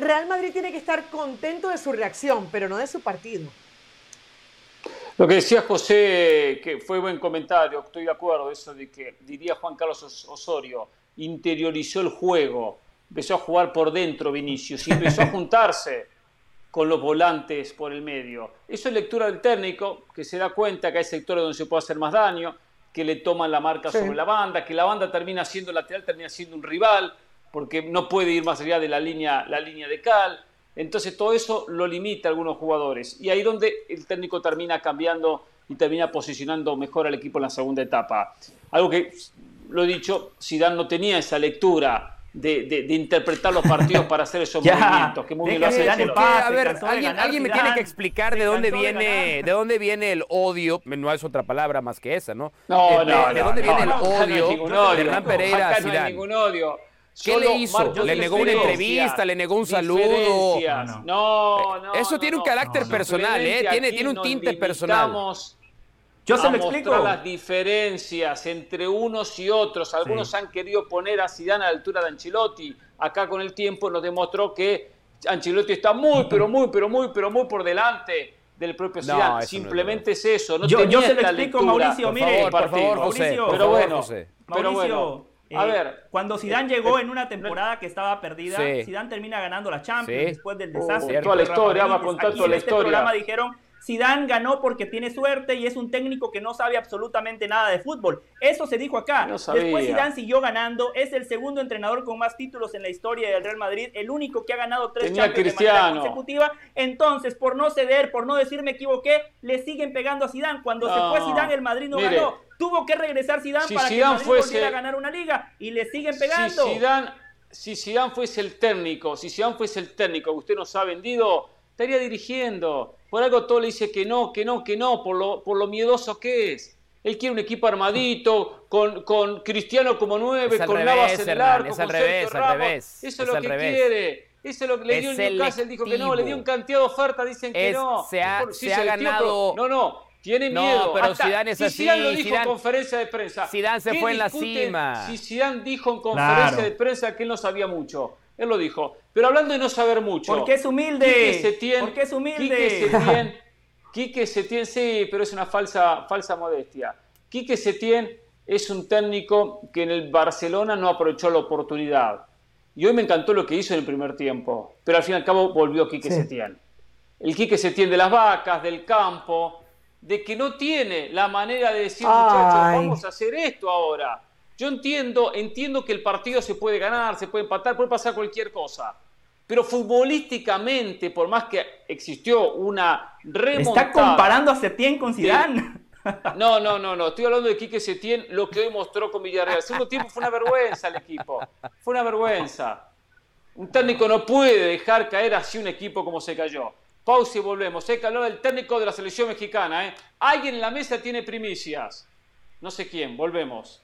Real Madrid tiene que estar contento de su reacción, pero no de su partido. Lo que decía José, que fue buen comentario, estoy de acuerdo, eso de que diría Juan Carlos Osorio, interiorizó el juego, empezó a jugar por dentro Vinicius y empezó a juntarse con los volantes por el medio. Eso es lectura del técnico, que se da cuenta que hay sectores donde se puede hacer más daño, que le toman la marca sobre la banda, que la banda termina siendo lateral, termina siendo un rival, porque no puede ir más allá de la línea, la línea de cal. Entonces todo eso lo limita a algunos jugadores. Y ahí donde el técnico termina cambiando y termina posicionando mejor al equipo en la segunda etapa. Algo que lo he dicho, Zidane no tenía esa lectura de, de, interpretar los partidos para hacer esos movimientos. Que muy bien lo hace A ver, alguien, alguien me tiene que explicar de dónde viene, de, dónde viene el odio. No es otra palabra más que esa, ¿no? No, de, no, ¿De dónde viene el odio de Hernán Pereira a Zidane? No hay ningún odio. ¿Qué le hizo? ¿Le negó una entrevista? ¿Le negó un saludo? No, no. Eso tiene un carácter personal, ¿eh? Tiene, tiene un tinte personal. Yo se me explico. las diferencias entre unos y otros. Algunos han querido poner a Zidane a la altura de Ancelotti. Acá con el tiempo nos demostró que Ancelotti está muy, pero muy, pero muy, pero muy por delante del propio Zidane. Simplemente es, eso. No yo, yo se lo explico, Mauricio. Mire, por favor, Mauricio. Pero bueno, pero bueno. A eh, ver, cuando Zidane llegó en una temporada que estaba perdida, Zidane termina ganando la Champions después del desastre. Uh, toda la historia, va a contar toda la este historia. programa dijeron Zidane ganó porque tiene suerte y es un técnico que no sabe absolutamente nada de fútbol. Eso se dijo acá. Después Zidane siguió ganando, es el segundo entrenador con más títulos en la historia del Real Madrid, el único que ha ganado tres Champions de manera consecutiva. Entonces, por no ceder, por no decir me equivoqué, le siguen pegando a Zidane. Cuando se fue Zidane, el Madrid no ganó. Tuvo que regresar Zidane para que el Madrid fuese, a ganar una liga y le siguen pegando. Si Zidane, si Zidane fuese el técnico, si Zidane fuese el técnico que usted nos ha vendido, estaría dirigiendo por algo todo le dice que no, que no, que no, por lo, por lo miedoso que es. Él quiere un equipo armadito, con, con Cristiano como nueve, con Navas en el arco, con revés, Ramos. Eso es, lo que quiere. Eso es lo que le dio el Newcastle, dijo que no, le dio un cantidad de ofertas, dicen que no. Se ha, se ha ganado... no, no, tiene miedo. No, pero Zidane es así. Zidane lo dijo en conferencia de prensa. Zidane se fue en la cima. Si Zidane dijo en conferencia de prensa que él no sabía mucho. Él lo dijo. Pero hablando de no saber mucho. Porque es humilde. Porque es humilde. Quique Setién, sí, pero es una falsa, falsa modestia. Quique Setién es un técnico que en el Barcelona no aprovechó la oportunidad. Y hoy me encantó lo que hizo en el primer tiempo. Pero al fin y al cabo volvió Quique Setién. El Quique Setién de las vacas, del campo, de que no tiene la manera de decir, muchachos, vamos a hacer esto ahora. Yo entiendo, entiendo que el partido se puede ganar, se puede empatar, puede pasar cualquier cosa. Pero futbolísticamente, por más que existió una remontada... Está comparando a Setién con Zidane. No, no, no, no. Estoy hablando de Quique Setién, lo que hoy mostró con Villarreal. El segundo tiempo fue una vergüenza el equipo. Fue una vergüenza. Un técnico no puede dejar caer así un equipo como se cayó. Pausa y volvemos. Hay que hablar del técnico de la selección mexicana. ¿eh? Alguien en la mesa tiene primicias. No sé quién. Volvemos.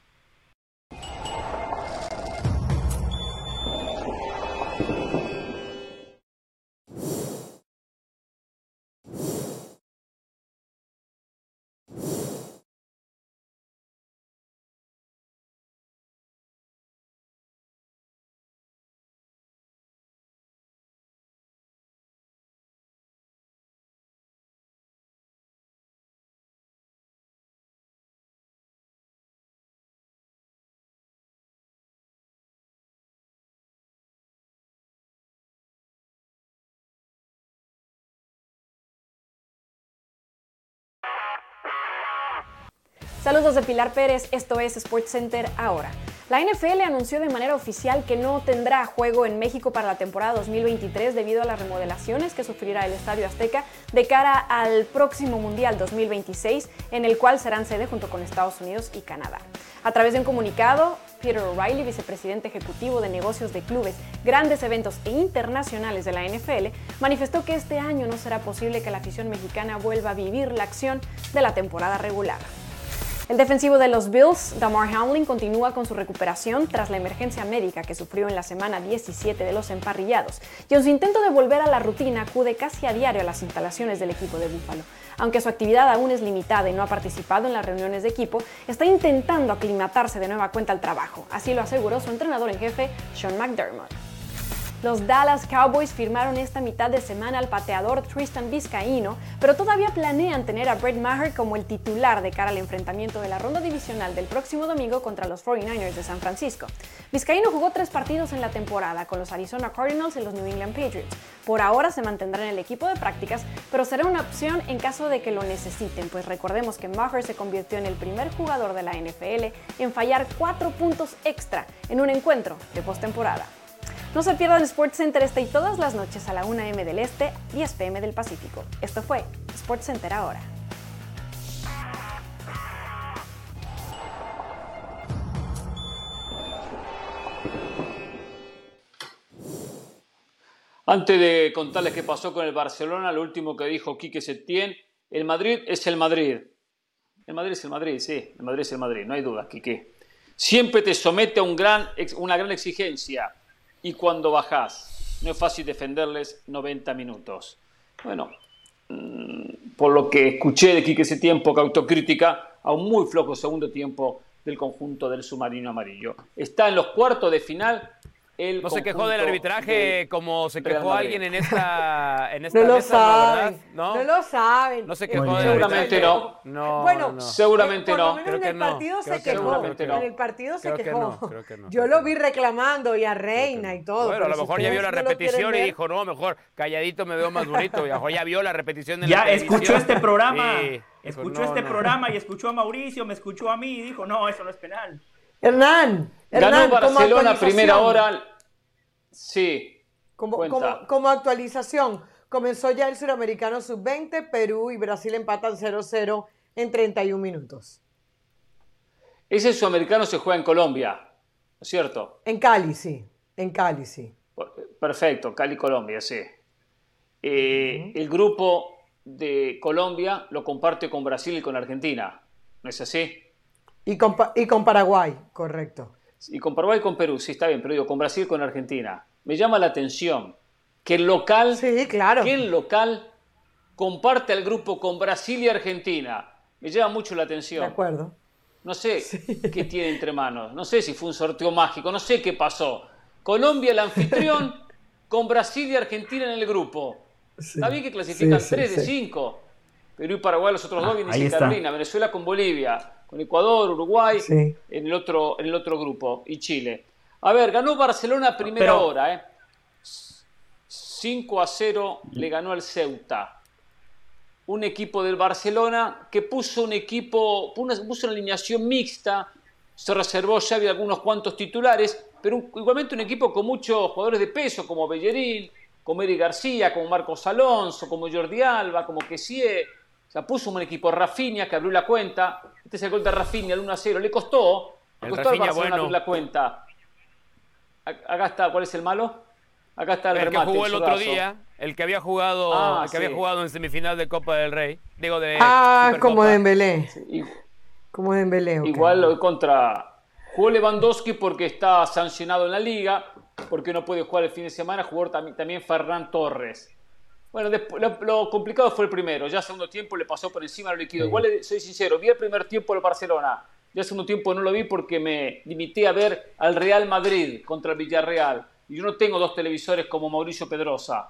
Saludos de Pilar Pérez, esto es Sports Center ahora. La NFL anunció de manera oficial que no tendrá juego en México para la temporada 2023 debido a las remodelaciones que sufrirá el Estadio Azteca de cara al próximo Mundial 2026, en el cual serán sede junto con Estados Unidos y Canadá. A través de un comunicado, Peter O'Reilly, vicepresidente ejecutivo de negocios de clubes, grandes eventos e internacionales de la NFL, manifestó que este año no será posible que la afición mexicana vuelva a vivir la acción de la temporada regular. El defensivo de los Bills, Damar Hamlin, continúa con su recuperación tras la emergencia médica que sufrió en la semana 17 de los emparrillados y en su intento de volver a la rutina acude casi a diario a las instalaciones del equipo de Buffalo. Aunque su actividad aún es limitada y no ha participado en las reuniones de equipo, está intentando aclimatarse de nueva cuenta al trabajo. Así lo aseguró su entrenador en jefe, Sean McDermott. Los Dallas Cowboys firmaron esta mitad de semana al pateador Tristan Vizcaíno, pero todavía planean tener a Brett Maher como el titular de cara al enfrentamiento de la ronda divisional del próximo domingo contra los 49ers de San Francisco. Vizcaíno jugó tres partidos en la temporada con los Arizona Cardinals y los New England Patriots. Por ahora se mantendrá en el equipo de prácticas, pero será una opción en caso de que lo necesiten, pues recordemos que Maher se convirtió en el primer jugador de la NFL en fallar cuatro puntos extra en un encuentro de postemporada. No se pierdan Center este y todas las noches a la 1 m del Este, 10 pm del Pacífico. Esto fue Center ahora. Antes de contarles qué pasó con el Barcelona, lo último que dijo Quique Setién, el Madrid es el Madrid. El Madrid es el Madrid, sí, el Madrid es el Madrid, no hay duda, Quique. Siempre te somete a una gran exigencia y cuando bajás. No es fácil defenderles 90 minutos. Bueno, mm, por lo que escuché de Quique ese tiempo, que autocrítica, a un muy flojo segundo tiempo del conjunto del submarino amarillo. Está en los cuartos de final no se quejó del arbitraje como se quejó alguien en esta, en esta no lo saben, ¿no? lo saben. No se quejó del Seguramente no. no. Bueno, seguramente por no. Lo menos en el partido se quejó. En el partido se quejó. Yo lo vi reclamando y a Reina y todo. Bueno, a lo mejor ya vio la repetición y dijo, no, mejor calladito me veo más bonito. Y ya vio la repetición de la Ya escuchó este programa. Escuchó este programa y escuchó a Mauricio, me escuchó a mí y dijo, no, eso no es penal. Hernán, Ganó Barcelona primera hora. Sí. Como, como, actualización, comenzó ya el suramericano sub-20, Perú y Brasil empatan 0-0 en 31 minutos. Ese sudamericano se juega en Colombia, ¿no es cierto? En Cali, sí. En Cali, sí. Perfecto, Cali, Colombia, sí. Eh, el grupo de Colombia lo comparte con Brasil y con Argentina, ¿no es así? Y con, y con Paraguay, correcto. Y con Paraguay y con Perú, sí, está bien, pero digo, con Brasil y con Argentina. Me llama la atención que el local, sí, claro. que el local comparte el grupo con Brasil y Argentina. Me llama mucho la atención. De acuerdo. No sé qué tiene entre manos, no sé si fue un sorteo mágico, no sé qué pasó. Colombia el anfitrión con Brasil y Argentina en el grupo. Está bien que clasifican 3 de 5. Perú y Paraguay los otros dos ah, vienen sin Carolina, Venezuela con Bolivia con Ecuador, Uruguay, en, el otro, en el otro grupo, y Chile. A ver, ganó Barcelona primera hora, ¿eh? 5 a 0 le ganó al Ceuta. Un equipo del Barcelona que puso un equipo, puso una alineación mixta, se reservó ya había algunos cuantos titulares, pero igualmente un equipo con muchos jugadores de peso, como Bellerín, como Eric García, como Marcos Alonso, como Jordi Alba, como Kessie, sea, puso un equipo Rafinha que abrió la cuenta. Este es el gol de Rafinha, el 1 a 0. Le costó. Le costó al Barcelona abrir la cuenta. Acá está, ¿cuál es el malo? Acá está el, el remate. que jugó el, otro día, el que había jugado, ah, el que había jugado en semifinal de Copa del Rey. Digo de Ah, como Dembélé. Sí, como Dembélé. Okay. Igual contra jugó Lewandowski porque está sancionado en la liga, porque no puede jugar el fin de semana, jugó también, también Ferran Torres. Bueno, lo, complicado fue el primero. Ya segundo tiempo le pasó por encima lo líquido. Igual soy sincero, vi el primer tiempo del Barcelona. Ya segundo tiempo no lo vi porque me limité a ver al Real Madrid contra el Villarreal. Y yo no tengo dos televisores como Mauricio Pedrosa.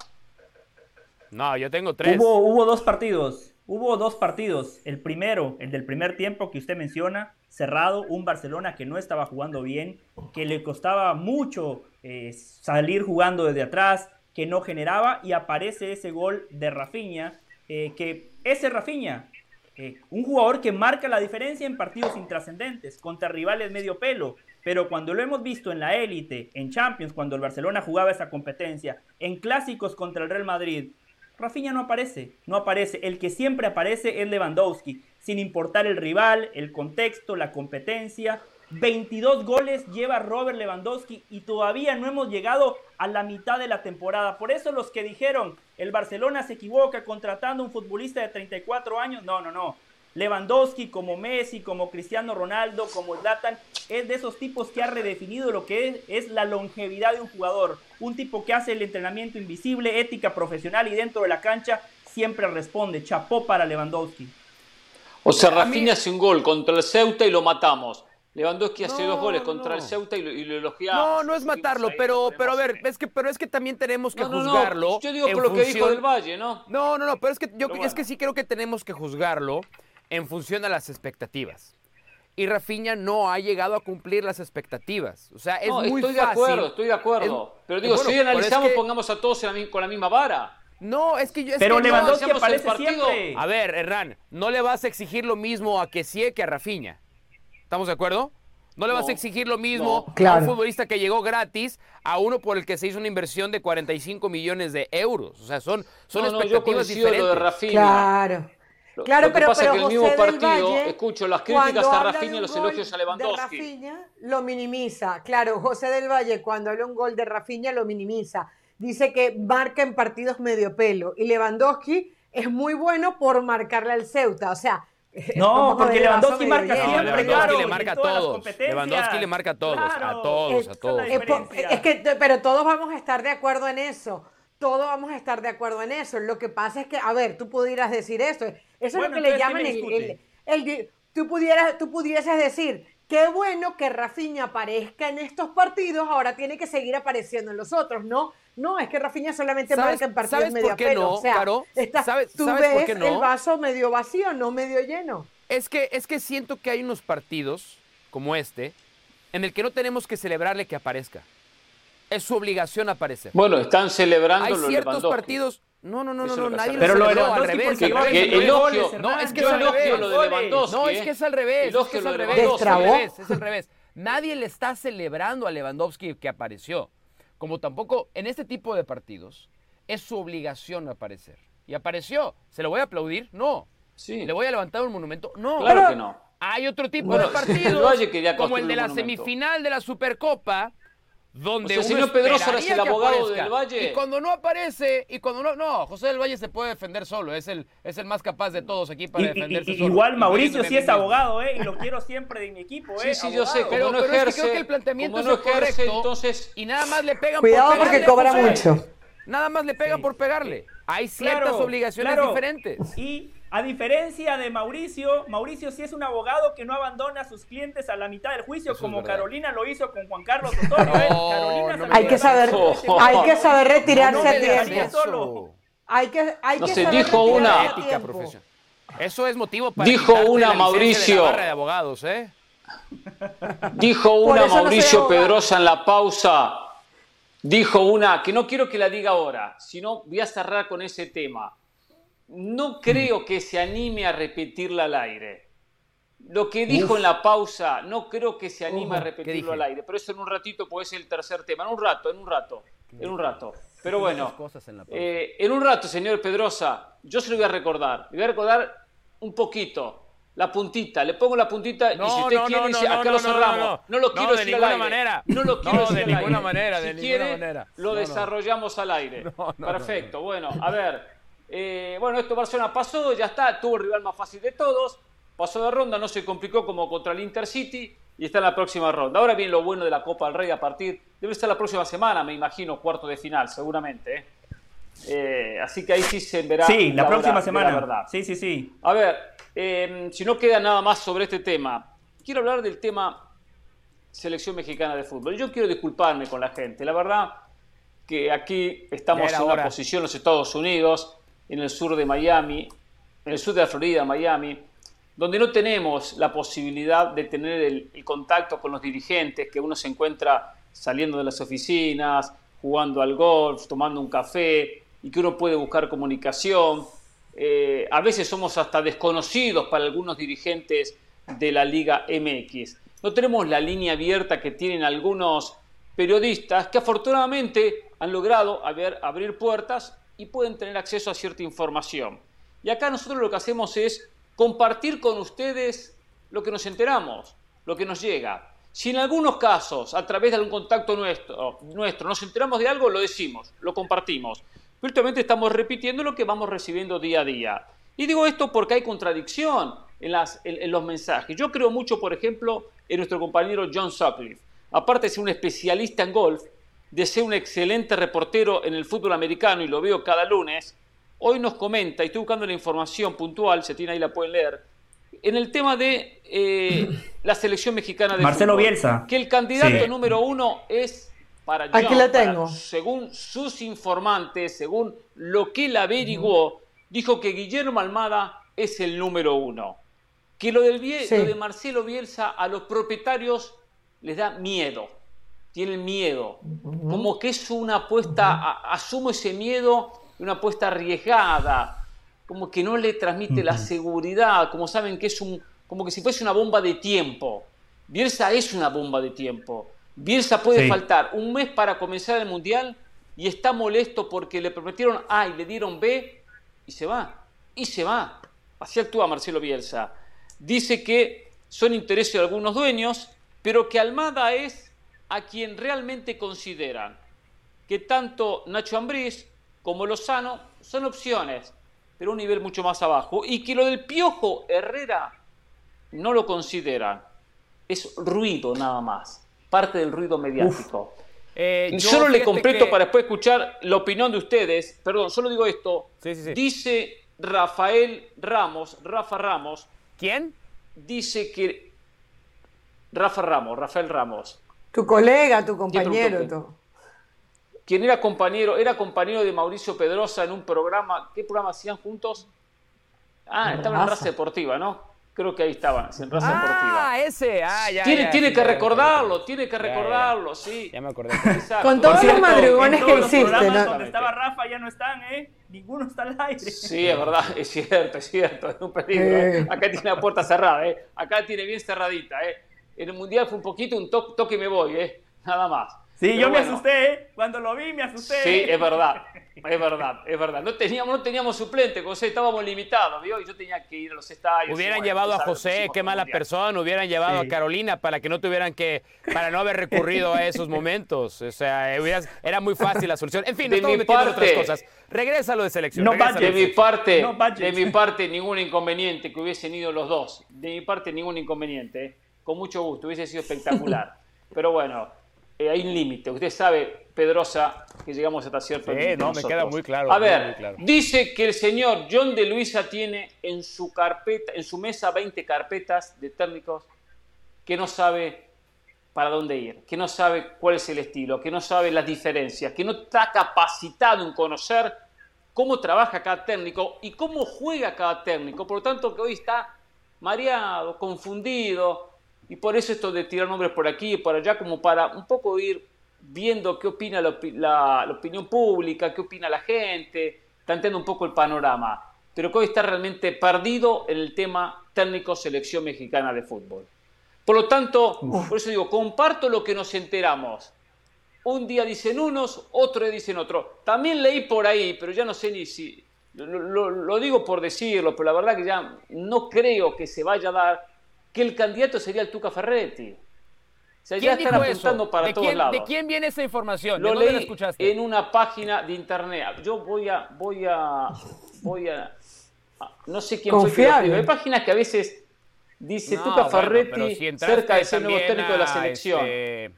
No, yo tengo tres. Hubo, hubo dos partidos. Hubo dos partidos. El primero, el del primer tiempo que usted menciona, cerrado, un Barcelona que no estaba jugando bien, que le costaba mucho eh, salir jugando desde atrás, que no generaba y aparece ese gol de Rafinha, eh, que ese Rafinha eh, un jugador que marca la diferencia en partidos intrascendentes, contra rivales medio pelo, pero cuando lo hemos visto en la élite, en Champions, cuando el Barcelona jugaba esa competencia, en clásicos contra el Real Madrid, Rafinha no aparece, no aparece. El que siempre aparece es Lewandowski, sin importar el rival, el contexto, la competencia. 22 goles lleva Robert Lewandowski y todavía no hemos llegado a la mitad de la temporada. Por eso los que dijeron, el Barcelona se equivoca contratando un futbolista de 34 años, no, no, no. Lewandowski como Messi, como Cristiano Ronaldo, como Zlatan, es de esos tipos que ha redefinido lo que es, es, la longevidad de un jugador. Un tipo que hace el entrenamiento invisible, ética profesional y dentro de la cancha siempre responde. Chapó para Lewandowski. O sea, Rafinha hace un gol contra el Ceuta y lo matamos. Lewandowski hace dos goles contra el Ceuta y lo, y lo, elogiamos. No, no es matarlo, pero, pero a ver, es que, pero es que también tenemos que juzgarlo. Yo digo por lo que dijo del Valle, ¿no? No, no, no, pero es que yo es que sí creo que tenemos que juzgarlo en función a las expectativas. Y Rafinha no ha llegado a cumplir las expectativas. O sea, es no, muy estoy fácil. de acuerdo, estoy de acuerdo. pero digo, bueno, si analizamos, es que... pongamos a todos la, con la misma vara. No, es que yo. Es pero que Lewandowski no, aparece siempre. A ver, Hernán, no le vas a exigir lo mismo a Kessie que a Rafinha. ¿Estamos de acuerdo? No le vas No, a exigir lo mismo no. a un futbolista que llegó gratis a uno por el que se hizo una inversión de 45 millones de euros. O sea, son, son No, no, yo expectativas coincido diferentes. lo de Rafinha. Claro. Lo- Claro, lo que pero, pasa pero es que el José mismo partido Valle, escucho las críticas a Rafinha de y los elogios a De Lewandowski. Rafinha lo minimiza. Claro, José del Valle cuando habla un gol de Rafinha lo minimiza. Dice que marca en partidos medio pelo y Lewandowski es muy bueno por marcarle al Ceuta. O sea, No, porque Lewandowski marca. No, siempre, Lewandowski claro, le marca a todos. Lewandowski le marca a todos, a todos, a todos. Es, que, pero todos vamos a estar de acuerdo en eso. Todos vamos a estar de acuerdo en eso. Lo que pasa es que, a ver, tú pudieras decir esto. Eso es Bueno, lo que le llaman ¿qué me el, tú, pudieras, tú pudieses decir, qué bueno que Rafinha aparezca en estos partidos, ahora tiene que seguir apareciendo en los otros, ¿no? No, es que Rafinha solamente ¿Sabes- marca en partidos sabes medio por qué pelo. no, o sea, Caro? está- ¿Sabes- tú sabes por ves qué no? el vaso medio vacío, no medio lleno. Es que, es que siento que hay unos partidos como este en el que no tenemos que celebrarle que aparezca. Es su obligación aparecer. Bueno, están celebrando Hay ciertos partidos. No, no, no, no, no, nadie Pero lo al Lewandowski revés. elogio- No, es que es al revés. lo de Lewandowski, No, es que es al revés. Es al revés. Es al revés. Nadie le está celebrando a Lewandowski que apareció. Como tampoco en este tipo de partidos es su obligación aparecer. Y apareció. ¿Se lo voy a aplaudir? No. Sí. ¿Le voy a levantar un monumento? No. Claro que no. Hay otro tipo Bueno, de partidos, como el de la monumento. semifinal de la Supercopa, donde O sea, uno Pedrosa es el abogado del Valle. Y cuando no aparece, y cuando no, no, José del Valle se puede defender solo, es el, es el más capaz de todos aquí para Y- defenderse y- solo. igual Mauricio sí es abogado, ¿eh? Y lo quiero siempre de mi equipo, ¿eh? Sí, sí, yo sé, como Pero, no pero es que ejerce, creo que el planteamiento no es ejerce, correcto, entonces y nada más le pegan Cuidado por porque cobra mucho. Nada más le pegan por pegarle. Hay ciertas Claro, obligaciones claro. diferentes. Y a diferencia de Mauricio, Mauricio sí es un abogado que no abandona a sus clientes a la mitad del juicio, Eso como. Carolina lo hizo con Juan Carlos Osorio. ¿eh? No, Carolina no Hay que saber, Oh. hay que saber retirarse No a tiempo. solo. Hay que, hay No que sé, saber dijo una- Ética profesional. Eso es motivo para Dijo una, de Mauricio. la barra de abogados, ¿eh? Dijo una Mauricio. Pedrosa en la pausa. Dijo una que no quiero que la diga ahora, sino voy a cerrar con ese tema. No creo que se anime a repetirla al aire. Lo que dijo en la pausa, no creo que se anime a repetirlo al aire. Pero eso en un ratito puede ser el tercer tema. En un rato, en un rato, en un rato. Pero bueno, Muchas cosas en la pausa. eh, en un rato, señor Pedrosa, yo se lo voy a recordar. Le voy a recordar un poquito. La puntita, le pongo la puntita y No, si usted no, quiere no, dice, no, acá lo cerramos. no. No, lo quiero de decir al ninguna aire. manera. No lo quiero No, decir de al ninguna aire. manera, si ninguna quiere, manera. lo desarrollamos al aire. Perfecto, bueno, a ver. Eh, bueno, esto Barcelona pasó, ya está, tuvo el rival más fácil de todos. Pasó de ronda, no se complicó como contra el Intercity y está en la próxima ronda. Ahora viene lo bueno de la Copa del Rey a partir, debe estar la próxima semana, me imagino, cuarto de final, seguramente. ¿eh? Eh, así que ahí sí se verá. Sí, la, próxima semana. La verdad. Sí, sí, sí. A ver, eh, si no queda nada más sobre este tema, quiero hablar del tema selección mexicana de fútbol. Yo quiero disculparme con la gente. La verdad que aquí estamos en una hora. posición los Estados Unidos, en el sur de Miami, en el sur de la Florida, Miami, donde no tenemos la posibilidad de tener el, contacto con los dirigentes, que uno se encuentra saliendo de las oficinas, jugando al golf, tomando un café, y que uno puede buscar comunicación. eh, a veces somos hasta desconocidos para algunos dirigentes de la Liga MX. No tenemos la línea abierta que tienen algunos periodistas que afortunadamente han logrado abrir puertas y pueden tener acceso a cierta información. Y acá nosotros lo que hacemos es compartir con ustedes lo que nos enteramos, lo que nos llega. Si en algunos casos, a través de algún contacto nuestro, nuestro nos enteramos de algo, lo decimos, lo compartimos. Virtualmente estamos repitiendo lo que vamos recibiendo día a día. Y digo esto porque hay contradicción en, las, en, los mensajes. Yo creo mucho, por ejemplo, en nuestro compañero John Sutcliffe. Aparte de ser un especialista en golf, de ser un excelente reportero en el fútbol americano, y lo veo cada lunes, hoy nos comenta, y estoy buscando la información puntual, si tiene ahí la pueden leer, en el tema de eh, la selección mexicana de Marcelo Bielsa. Que el candidato número uno es para Aquí la tengo. según sus informantes, según lo que él averiguó, dijo que Guillermo Almada es el número uno. Que lo, del lo de Marcelo Bielsa a los propietarios les da miedo. Tienen miedo. Como que es una apuesta, asumo ese miedo, una apuesta arriesgada. Como que no le transmite la seguridad, como saben que es un, como que si fuese una bomba de tiempo. Bielsa es una bomba de tiempo. Bielsa puede faltar un mes para comenzar el Mundial y está molesto porque le prometieron A y le dieron B y se va. Y se va. Así actúa Marcelo Bielsa. Dice que son intereses de algunos dueños, pero que Almada es a quien realmente consideran que tanto Nacho Ambriz como Lozano son opciones, pero a un nivel mucho más abajo, y que lo del Piojo Herrera no lo consideran. Es ruido nada más parte del ruido mediático. Eh, solo le completo para después escuchar la opinión de ustedes. Perdón, solo digo esto. Dice Rafael Ramos, Rafa Ramos. ¿Quién? Dice que. Rafa Ramos, Rafael Ramos. Tu colega, tu compañero. ¿Quién era compañero? Era compañero de Mauricio Pedrosa en un programa. ¿Qué programa hacían juntos? Ah, estaba en raza deportiva, ¿no? Creo que ahí estaban, en Raza Deportiva. Ah, ese, ah, ya. Tiene, tiene que recordarlo, tiene que recordarlo, sí. Ya me acordé. Con todos los madrugones que hiciste, ¿no? Donde estaba Rafa ya no están, ¿eh? Ninguno está al aire. Sí, es verdad, es cierto, es cierto, es un peligro. ¿eh? Acá tiene la puerta cerrada, ¿eh? Acá tiene bien cerradita, ¿eh? En el Mundial fue un poquito un toque y me voy, ¿eh? Nada más. Sí, yo me asusté, ¿eh? Cuando lo vi me asusté. Sí, es verdad. Es verdad, es verdad. No teníamos, no teníamos suplente, José, estábamos limitados, ¿vio? Y yo tenía que ir a los estadios. Hubieran llevado a José, qué mala persona, hubieran llevado a Carolina para que no tuvieran que, para no haber recurrido a esos momentos. O sea, era muy fácil la solución. En fin, de estamos metiendo otras cosas. Regresa lo de selección. No de mi parte, de mi parte, ningún inconveniente que hubiesen ido los dos. De mi parte, ningún inconveniente. ¿eh? Con mucho gusto, hubiese sido espectacular. Pero bueno, eh, hay un límite. Usted sabe, Pedrosa, que llegamos hasta cierto límite. no, me queda muy claro. A ver, dice que el señor John de Luisa tiene en su carpeta, en su mesa 20 carpetas de técnicos que no sabe para dónde ir, que no sabe cuál es el estilo, que no sabe las diferencias, que no está capacitado en conocer cómo trabaja cada técnico y cómo juega cada técnico. Por lo tanto, que hoy está mareado, confundido, y por eso esto de tirar nombres por aquí y por allá, como para un poco ir viendo qué opina la, opinión pública, qué opina la gente, tanteando un poco el panorama. Pero que hoy está realmente perdido en el tema técnico selección mexicana de fútbol. Por lo tanto, por eso digo, comparto lo que nos enteramos. Un día dicen unos, otro día dicen otro. También leí por ahí, pero ya no sé ni si... Lo, lo digo por decirlo, pero la verdad que ya no creo que se vaya a dar que el candidato sería el Tuca Ferretti. O sea, ya están apuntando para todos lados. ¿De quién viene esa información? Lo leí escuchaste? en una página de internet. Yo voy a, voy a, voy a, no sé quién fue que Hay páginas que a veces dice Tuca Ferretti cerca de ser nuevo técnico de la selección. Este,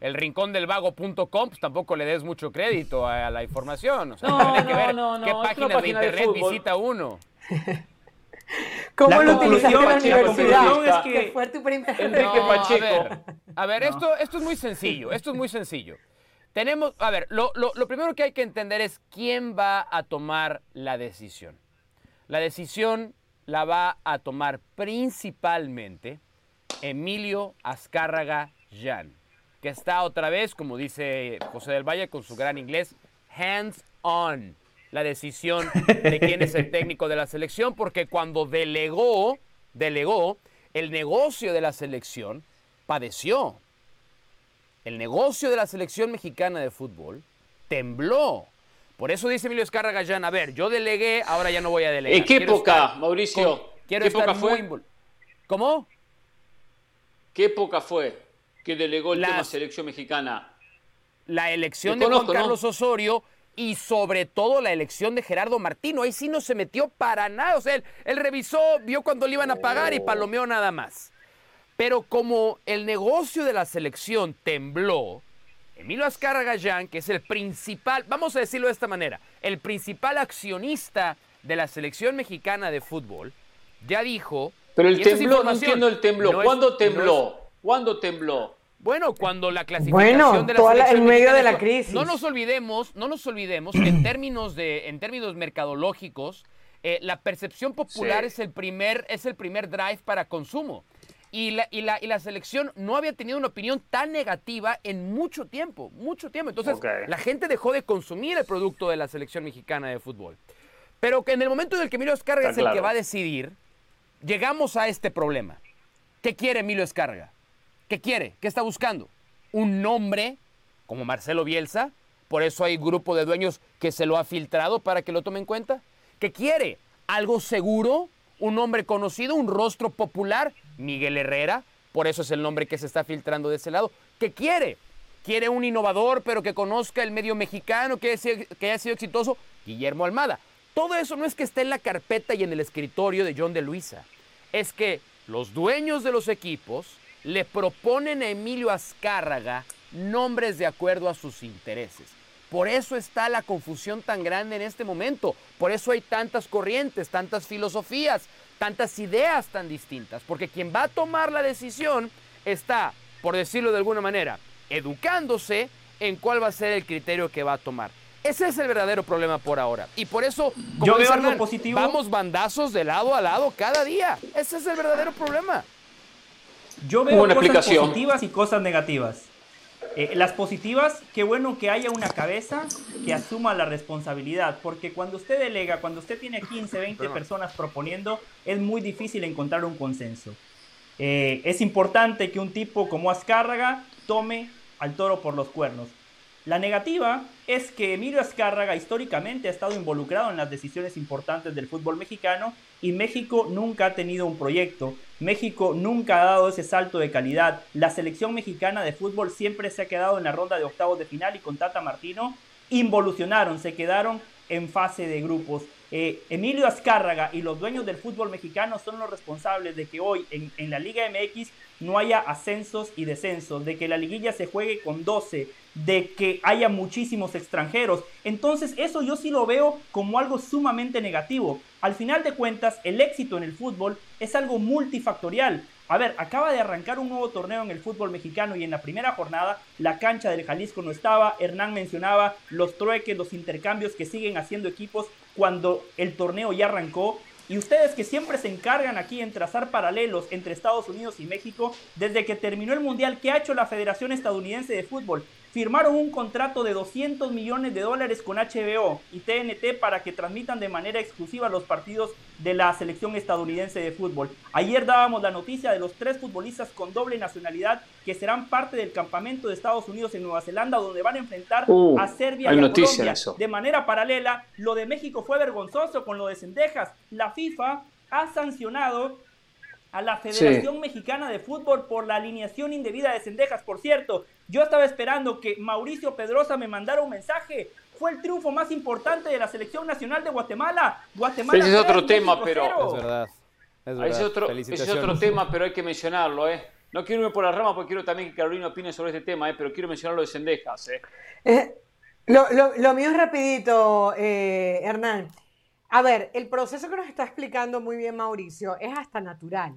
el rincón del vago.com, pues tampoco le des mucho crédito a, la información. O sea, no, que ver no, qué página de internet visita uno. ¿Cómo lo utilizaste en la universidad? Es que, fue tu primer... Enrique Pacheco. A ver, a ver esto, esto es muy sencillo, esto es muy sencillo. Tenemos, a ver, lo, lo, lo primero que hay que entender es quién va a tomar la decisión. La decisión la va a tomar principalmente Emilio Azcárraga Jan, que está otra vez, como dice José del Valle con su gran inglés, hands on. La decisión de quién es el técnico de la selección, porque cuando delegó, delegó, el negocio de la selección padeció. El negocio de la selección mexicana de fútbol tembló. Por eso dice Emilio Escarra ya, a ver, yo delegué, ahora ya no voy a delegar. ¿En qué época, Mauricio? quiero ¿Qué estar época fue? ¿Cómo? ¿Qué época fue que delegó el tema selección mexicana? La elección Te de conozco, Juan ¿no? Carlos Osorio y sobre todo la elección de Gerardo Martino. Ahí sí no se metió para nada. O sea, él, él revisó, vio cuando le iban a pagar y palomeó nada más. Pero como el negocio de la selección tembló, Emilio Azcárraga Gallán, que es el principal, vamos a decirlo de esta manera, el principal accionista de la selección mexicana de fútbol, ya dijo... Pero el tembló, no entiendo el tembló. no es- ¿Cuándo no tembló? es- ¿Cuándo tembló? Bueno, cuando la clasificación Bueno, de la toda la- en medio de la crisis. No nos olvidemos, no nos olvidemos que en términos de, en términos mercadológicos, eh, la percepción popular Sí. es el primer, es el primer drive para consumo. Y la, y, la, y la selección no había tenido una opinión tan negativa en mucho tiempo, mucho tiempo. Entonces, la gente dejó de consumir el producto de la selección mexicana de fútbol. Pero que en el momento en el que Emilio Escarga Está es el que va a decidir, llegamos a este problema. ¿Qué quiere Emilio Escarga? ¿Qué quiere? ¿Qué está buscando? Un nombre como Marcelo Bielsa, por eso hay grupo de dueños que se lo ha filtrado para que lo tome en cuenta. ¿Qué quiere? ¿Algo seguro? ¿Un nombre conocido? ¿Un rostro popular? Miguel Herrera, por eso es el nombre que se está filtrando de ese lado. ¿Qué quiere? ¿Quiere un innovador pero que conozca el medio mexicano, que, haya sido- que haya sido exitoso? Guillermo Almada. Todo eso no es que esté en la carpeta y en el escritorio de John de Luisa. Es que los dueños de los equipos le proponen a Emilio Azcárraga nombres de acuerdo a sus intereses. Por eso está la confusión tan grande en este momento. Por eso hay tantas corrientes, tantas filosofías, tantas ideas tan distintas. Porque quien va a tomar la decisión está, por decirlo de alguna manera, educándose en cuál va a ser el criterio que va a tomar. Ese es el verdadero problema por ahora. Y por eso, como Yo veo algo Hernán, positivo. vamos bandazos de lado a lado cada día. Ese es el verdadero problema. Yo veo cosas explicación. positivas y cosas negativas. Eh, las positivas, qué bueno que haya una cabeza que asuma la responsabilidad, porque cuando usted delega, cuando usted tiene 15, 20 personas proponiendo, es muy difícil encontrar un consenso. Eh, es importante que un tipo como Azcárraga tome al toro por los cuernos. La negativa es que Emilio Azcárraga históricamente ha estado involucrado en las decisiones importantes del fútbol mexicano y México nunca ha tenido un proyecto. México nunca ha dado ese salto de calidad. La selección mexicana de fútbol siempre se ha quedado en la ronda de octavos de final y con Tata Martino involucionaron, se quedaron en fase de grupos. Eh, Emilio Azcárraga y los dueños del fútbol mexicano son los responsables de que hoy en, en la Liga MX no haya ascensos y descensos, de que la liguilla se juegue con 12, de que haya muchísimos extranjeros. Entonces eso yo sí lo veo como algo sumamente negativo. Al final de cuentas, el éxito en el fútbol es algo multifactorial. A ver, acaba de arrancar un nuevo torneo en el fútbol mexicano y en la primera jornada la cancha del Jalisco no estaba. Hernán mencionaba los trueques, los intercambios que siguen haciendo equipos cuando el torneo ya arrancó. Y ustedes que siempre se encargan aquí en trazar paralelos entre Estados Unidos y México, desde que terminó el Mundial, ¿qué ha hecho la Federación Estadounidense de Fútbol? Firmaron un contrato de 200 millones de dólares con HBO y TNT para que transmitan de manera exclusiva los partidos de la selección estadounidense de fútbol. Ayer dábamos la noticia de los tres futbolistas con doble nacionalidad que serán parte del campamento de Estados Unidos en Nueva Zelanda, donde van a enfrentar Uh, a Serbia hay y a Colombia. eso. De manera paralela, lo de México fue vergonzoso con lo de Cendejas. La FIFA ha sancionado a la Federación Mexicana de Fútbol por la alineación indebida de Cendejas. Por cierto, yo estaba esperando que Mauricio Pedrosa me mandara un mensaje. Fue el triunfo más importante de la selección nacional de Guatemala. Guatemala Ese es otro tema, pero-. Es verdad. Es Ese verdad. otro, ese es otro tema, pero hay que mencionarlo, ¿eh? No quiero irme por las ramas porque quiero también que Carolina opine sobre este tema, ¿eh? Pero quiero mencionar lo de Sendejas, ¿eh? Eh, lo, lo- lo mío es rapidito, eh, Hernán. A ver, el proceso que nos está explicando muy bien Mauricio es hasta natural.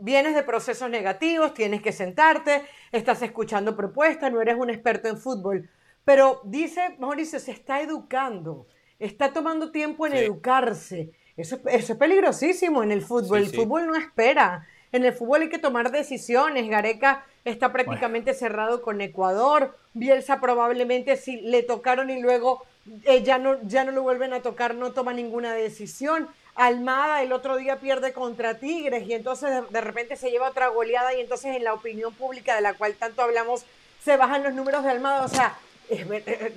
Vienes de procesos negativos, tienes que sentarte, estás escuchando propuestas, no eres un experto en fútbol. Pero dice Mauricio, se está educando, está tomando tiempo en Sí. educarse. Eso, eso es peligrosísimo en el fútbol. Sí, el sí. fútbol no espera. En el fútbol hay que tomar decisiones. Gareca está prácticamente cerrado con Ecuador. Bielsa probablemente si le tocaron y luego eh, ya, no, ya no lo vuelven a tocar, no toma ninguna decisión. Almada el otro día pierde contra Tigres y entonces de, de, repente se lleva otra goleada y entonces en la opinión pública de la cual tanto hablamos se bajan los números de Almada. O sea,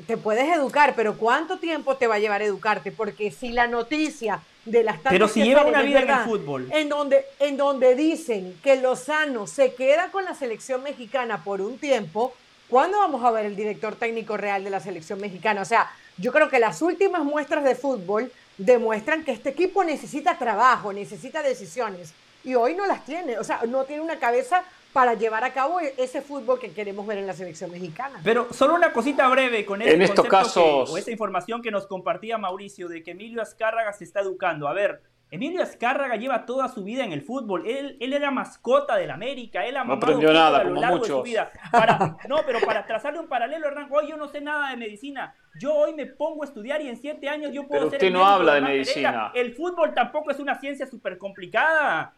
te puedes educar, pero ¿cuánto tiempo te va a llevar educarte? Porque si la noticia de las Pero si lleva una vida en el fútbol. En donde, en donde dicen que Lozano se queda con la selección mexicana por un tiempo, ¿cuándo vamos a ver el director técnico real de la selección mexicana? O sea, yo creo que las últimas muestras de fútbol demuestran que este equipo necesita trabajo, necesita decisiones. Y hoy no las tiene, o sea, no tiene una cabeza para llevar a cabo ese fútbol que queremos ver en la selección mexicana. Pero solo una cosita breve con ese en estos casos... o esa información que nos compartía Mauricio de que Emilio Azcárraga se está educando. A ver, Emilio Azcárraga lleva toda su vida en el fútbol. Él, él era mascota del América. Él ha no aprendió nada, a lo como largo muchos. de su vida. Para, no, pero para trazarle un paralelo, Hernán, hoy yo no sé nada de medicina. Yo hoy me pongo a estudiar y en siete años yo puedo pero ser. Usted el no habla de Hernán medicina. El fútbol tampoco es una ciencia súper complicada.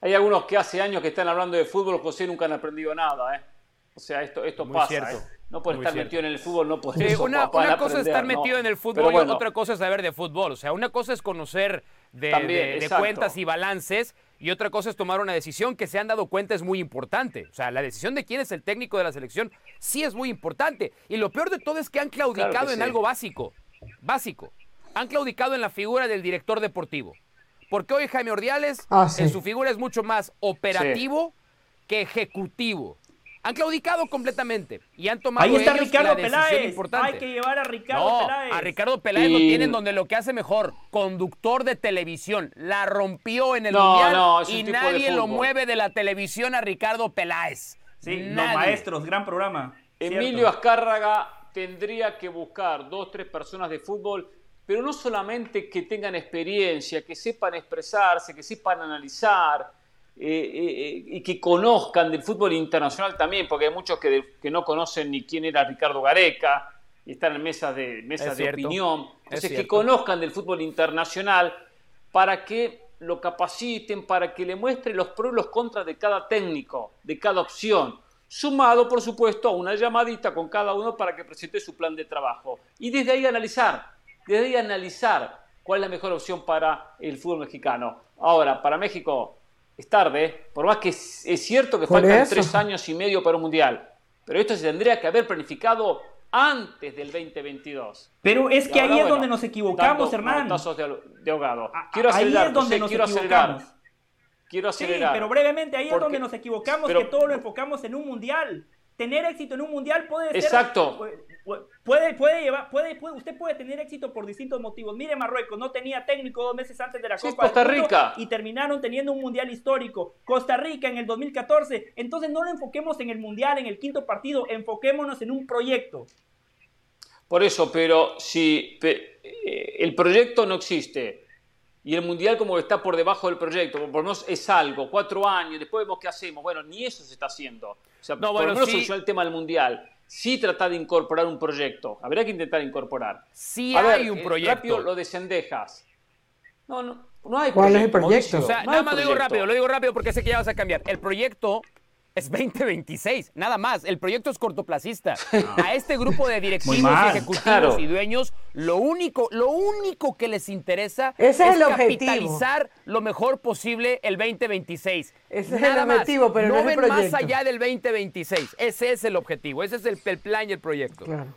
Hay algunos que hace años que están hablando de fútbol, José, nunca han aprendido nada, ¿eh? O sea, esto, esto Muy pasa, cierto. ¿eh? No por Muy estar cierto. metido en el fútbol, no por eso. una, una cosa es aprender, estar ¿no? metido en el fútbol bueno, y otra cosa es saber de fútbol. O sea, una cosa es conocer de, También, de- de cuentas y balances y otra cosa es tomar una decisión que se han dado cuenta es muy importante. O sea, la decisión de quién es el técnico de la selección sí es muy importante. Y lo peor de todo es que han claudicado Claro que en sí. algo básico. Básico. Han claudicado en la figura del director deportivo. Porque hoy Jaime Ordiales Ah, sí. en su figura es mucho más operativo que ejecutivo. Han claudicado completamente y han tomado Ahí está Ricardo Peláez. importante. Hay que llevar a Ricardo No, Peláez. a Ricardo Peláez lo tienen donde lo que hace mejor, conductor de televisión. La rompió en el No, mundial no, y nadie lo mueve de la televisión a Ricardo Peláez. Sí, los maestros, gran programa. Emilio Cierto. Azcárraga tendría que buscar dos, tres personas de fútbol, pero no solamente que tengan experiencia, que sepan expresarse, que sepan analizar eh, eh, y que conozcan del fútbol internacional también, porque hay muchos que, de- que no conocen ni quién era Ricardo Gareca y están en mesas de, mesas Es de opinión. es Entonces, que conozcan del fútbol internacional para que lo capaciten, para que le muestren los pros y los contras de cada técnico, de cada opción, sumado, por supuesto, a una llamadita con cada uno para que presente su plan de trabajo. Y desde ahí analizar, desde ahí analizar cuál es la mejor opción para el fútbol mexicano. Ahora, para México es tarde, ¿eh? por más que es es cierto que faltan eso. tres años y medio para un mundial, pero esto se tendría que haber planificado antes del 2022. Pero es que ahora, ahí es bueno, donde nos equivocamos, manotazos de, de ahogado. Quiero ahí acelerar, es donde José, nos quiero acelerar. equivocamos. Quiero Sí, acelerar. pero brevemente, ahí es donde nos equivocamos, pero- que todo lo enfocamos en un mundial. Tener éxito en un mundial puede ser... Exacto. Puede, puede llevar, puede, puede- usted puede tener éxito por distintos motivos. Mire Marruecos, no tenía técnico dos meses antes de la Sí, Copa del Costa Mundo Rica. y terminaron teniendo un mundial histórico. Costa Rica en el 2014. Entonces no lo enfoquemos en el mundial, en el quinto partido, enfoquémonos en un proyecto. Por eso, pero si pe- eh, el proyecto no existe y el mundial como que está por debajo del proyecto, por lo menos es algo, cuatro años, después vemos qué hacemos. Bueno, ni eso se está haciendo. O sea, No, por bueno, lo menos sí. solucionar el tema del mundial. Sí tratar de incorporar un proyecto. Habría que intentar incorporar. Sí A ver, hay un proyecto. Rápido lo de Cendejas. No, no, no hay ¿Cuál es el proyecto, proyecto? O sea, no nada más lo digo proyecto. rápido, lo digo rápido porque sé que ya vas a cambiar. El proyecto es 2026, nada más. El proyecto es cortoplacista. A este grupo de directivos ejecutivos claro. y dueños, lo único, lo único que les interesa Ese es el objetivo. capitalizar lo mejor posible el 2026. Ese es Nada el más. objetivo, pero no es el ven más allá del 2026. Ese es el objetivo, ese es el, el plan y el proyecto. Claro.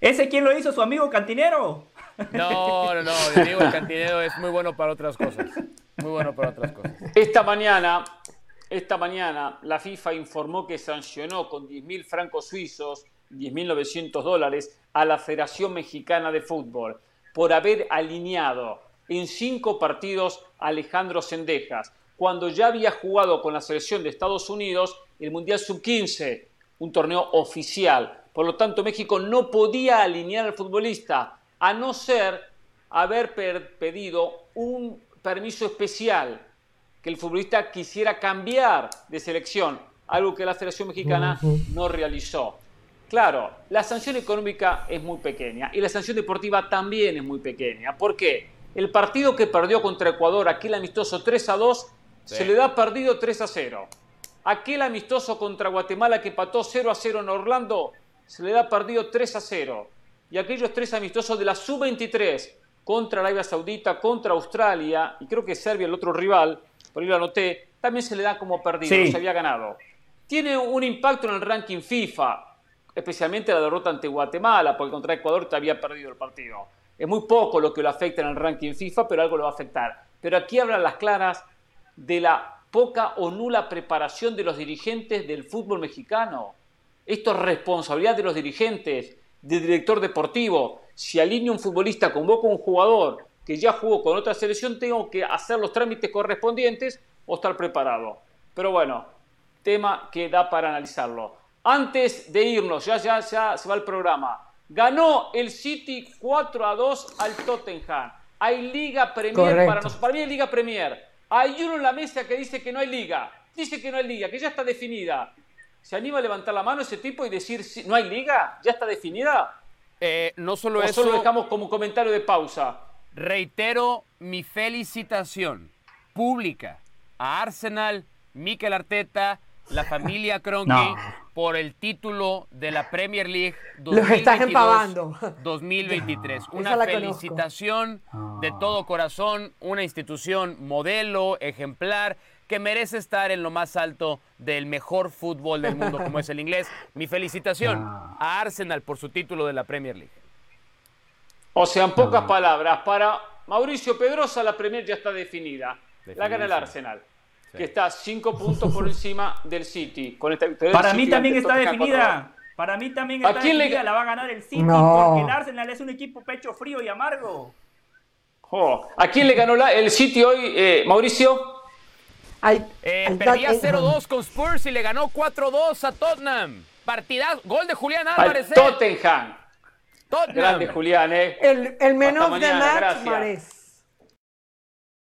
¿Ese quién lo hizo? ¿Su amigo cantinero? No, no, no, el cantinero es muy bueno para otras cosas. Muy bueno para otras cosas. Esta mañana, esta mañana la FIFA informó que sancionó con 10.000 francos suizos, 10.900 dólares, a la Federación Mexicana de Fútbol por haber alineado en cinco partidos a Alejandro Sendejas, cuando ya había jugado con la selección de Estados Unidos el Mundial Sub-15, un torneo oficial. Por lo tanto, México no podía alinear al futbolista, a no ser haber pedido un permiso especial que el futbolista quisiera cambiar de selección, algo que la Federación Mexicana no realizó. Claro, la sanción económica es muy pequeña y la sanción deportiva también es muy pequeña. ¿Por qué? El partido que perdió contra Ecuador, aquel amistoso 3 a 2, Sí. se le da perdido 3 a 0. Aquel amistoso contra Guatemala que empató 0 a 0 en Orlando, se le da perdido 3 a 0. y aquellos tres amistosos de la sub-23 contra Arabia Saudita, contra Australia y creo que Serbia, el otro rival, por ahí lo anoté, también se le da como perdido, no se había ganado. Tiene un impacto en el ranking FIFA, especialmente la derrota ante Guatemala, porque contra Ecuador te había perdido el partido. Es muy poco lo que lo afecta en el ranking FIFA, pero algo lo va a afectar. Pero aquí hablan las claras de la poca o nula preparación de los dirigentes del fútbol mexicano. Esto es responsabilidad de los dirigentes, del director deportivo. Si alinea un futbolista, convoca a un jugador que ya jugó con otra selección, tengo que hacer los trámites correspondientes o estar preparado. Pero bueno, tema que da para analizarlo. Antes de irnos, ya, ya, ya se va el programa. Ganó el City 4 a 2 al Tottenham. Hay Liga Premier para nosotros. Para mí hay Liga Premier. Hay uno en la mesa que dice que no hay Liga. Dice que no hay Liga, que ya está definida. ¿Se anima a levantar la mano ese tipo y decir, no hay Liga? ¿Ya está definida? Eh, no solo ¿O eso. solo dejamos como comentario de pausa. Reitero mi felicitación pública a Arsenal, Mikel Arteta, la familia Kroenke por el título de la Premier League 2023. Una felicitación de todo corazón, una institución modelo, ejemplar, que merece estar en lo más alto del mejor fútbol del mundo, como es el inglés. Mi felicitación a Arsenal por su título de la Premier League. O sea, en pocas palabras, para Mauricio Pedrosa la Premier ya está definida. La gana el Arsenal que está cinco puntos por encima del City. Con esta Para mí también está definida. Para mí también está definida. La va a ganar el City porque el Arsenal es un equipo pecho frío y amargo. ¿A quién le ganó el City hoy, eh, Mauricio? Eh, perdía 0-2 con Spurs y le ganó 4-2 a Tottenham. Partida, gol de Julián Álvarez. Tottenham. Tottenham. Grande Julián, ¿eh? El, el menos de match,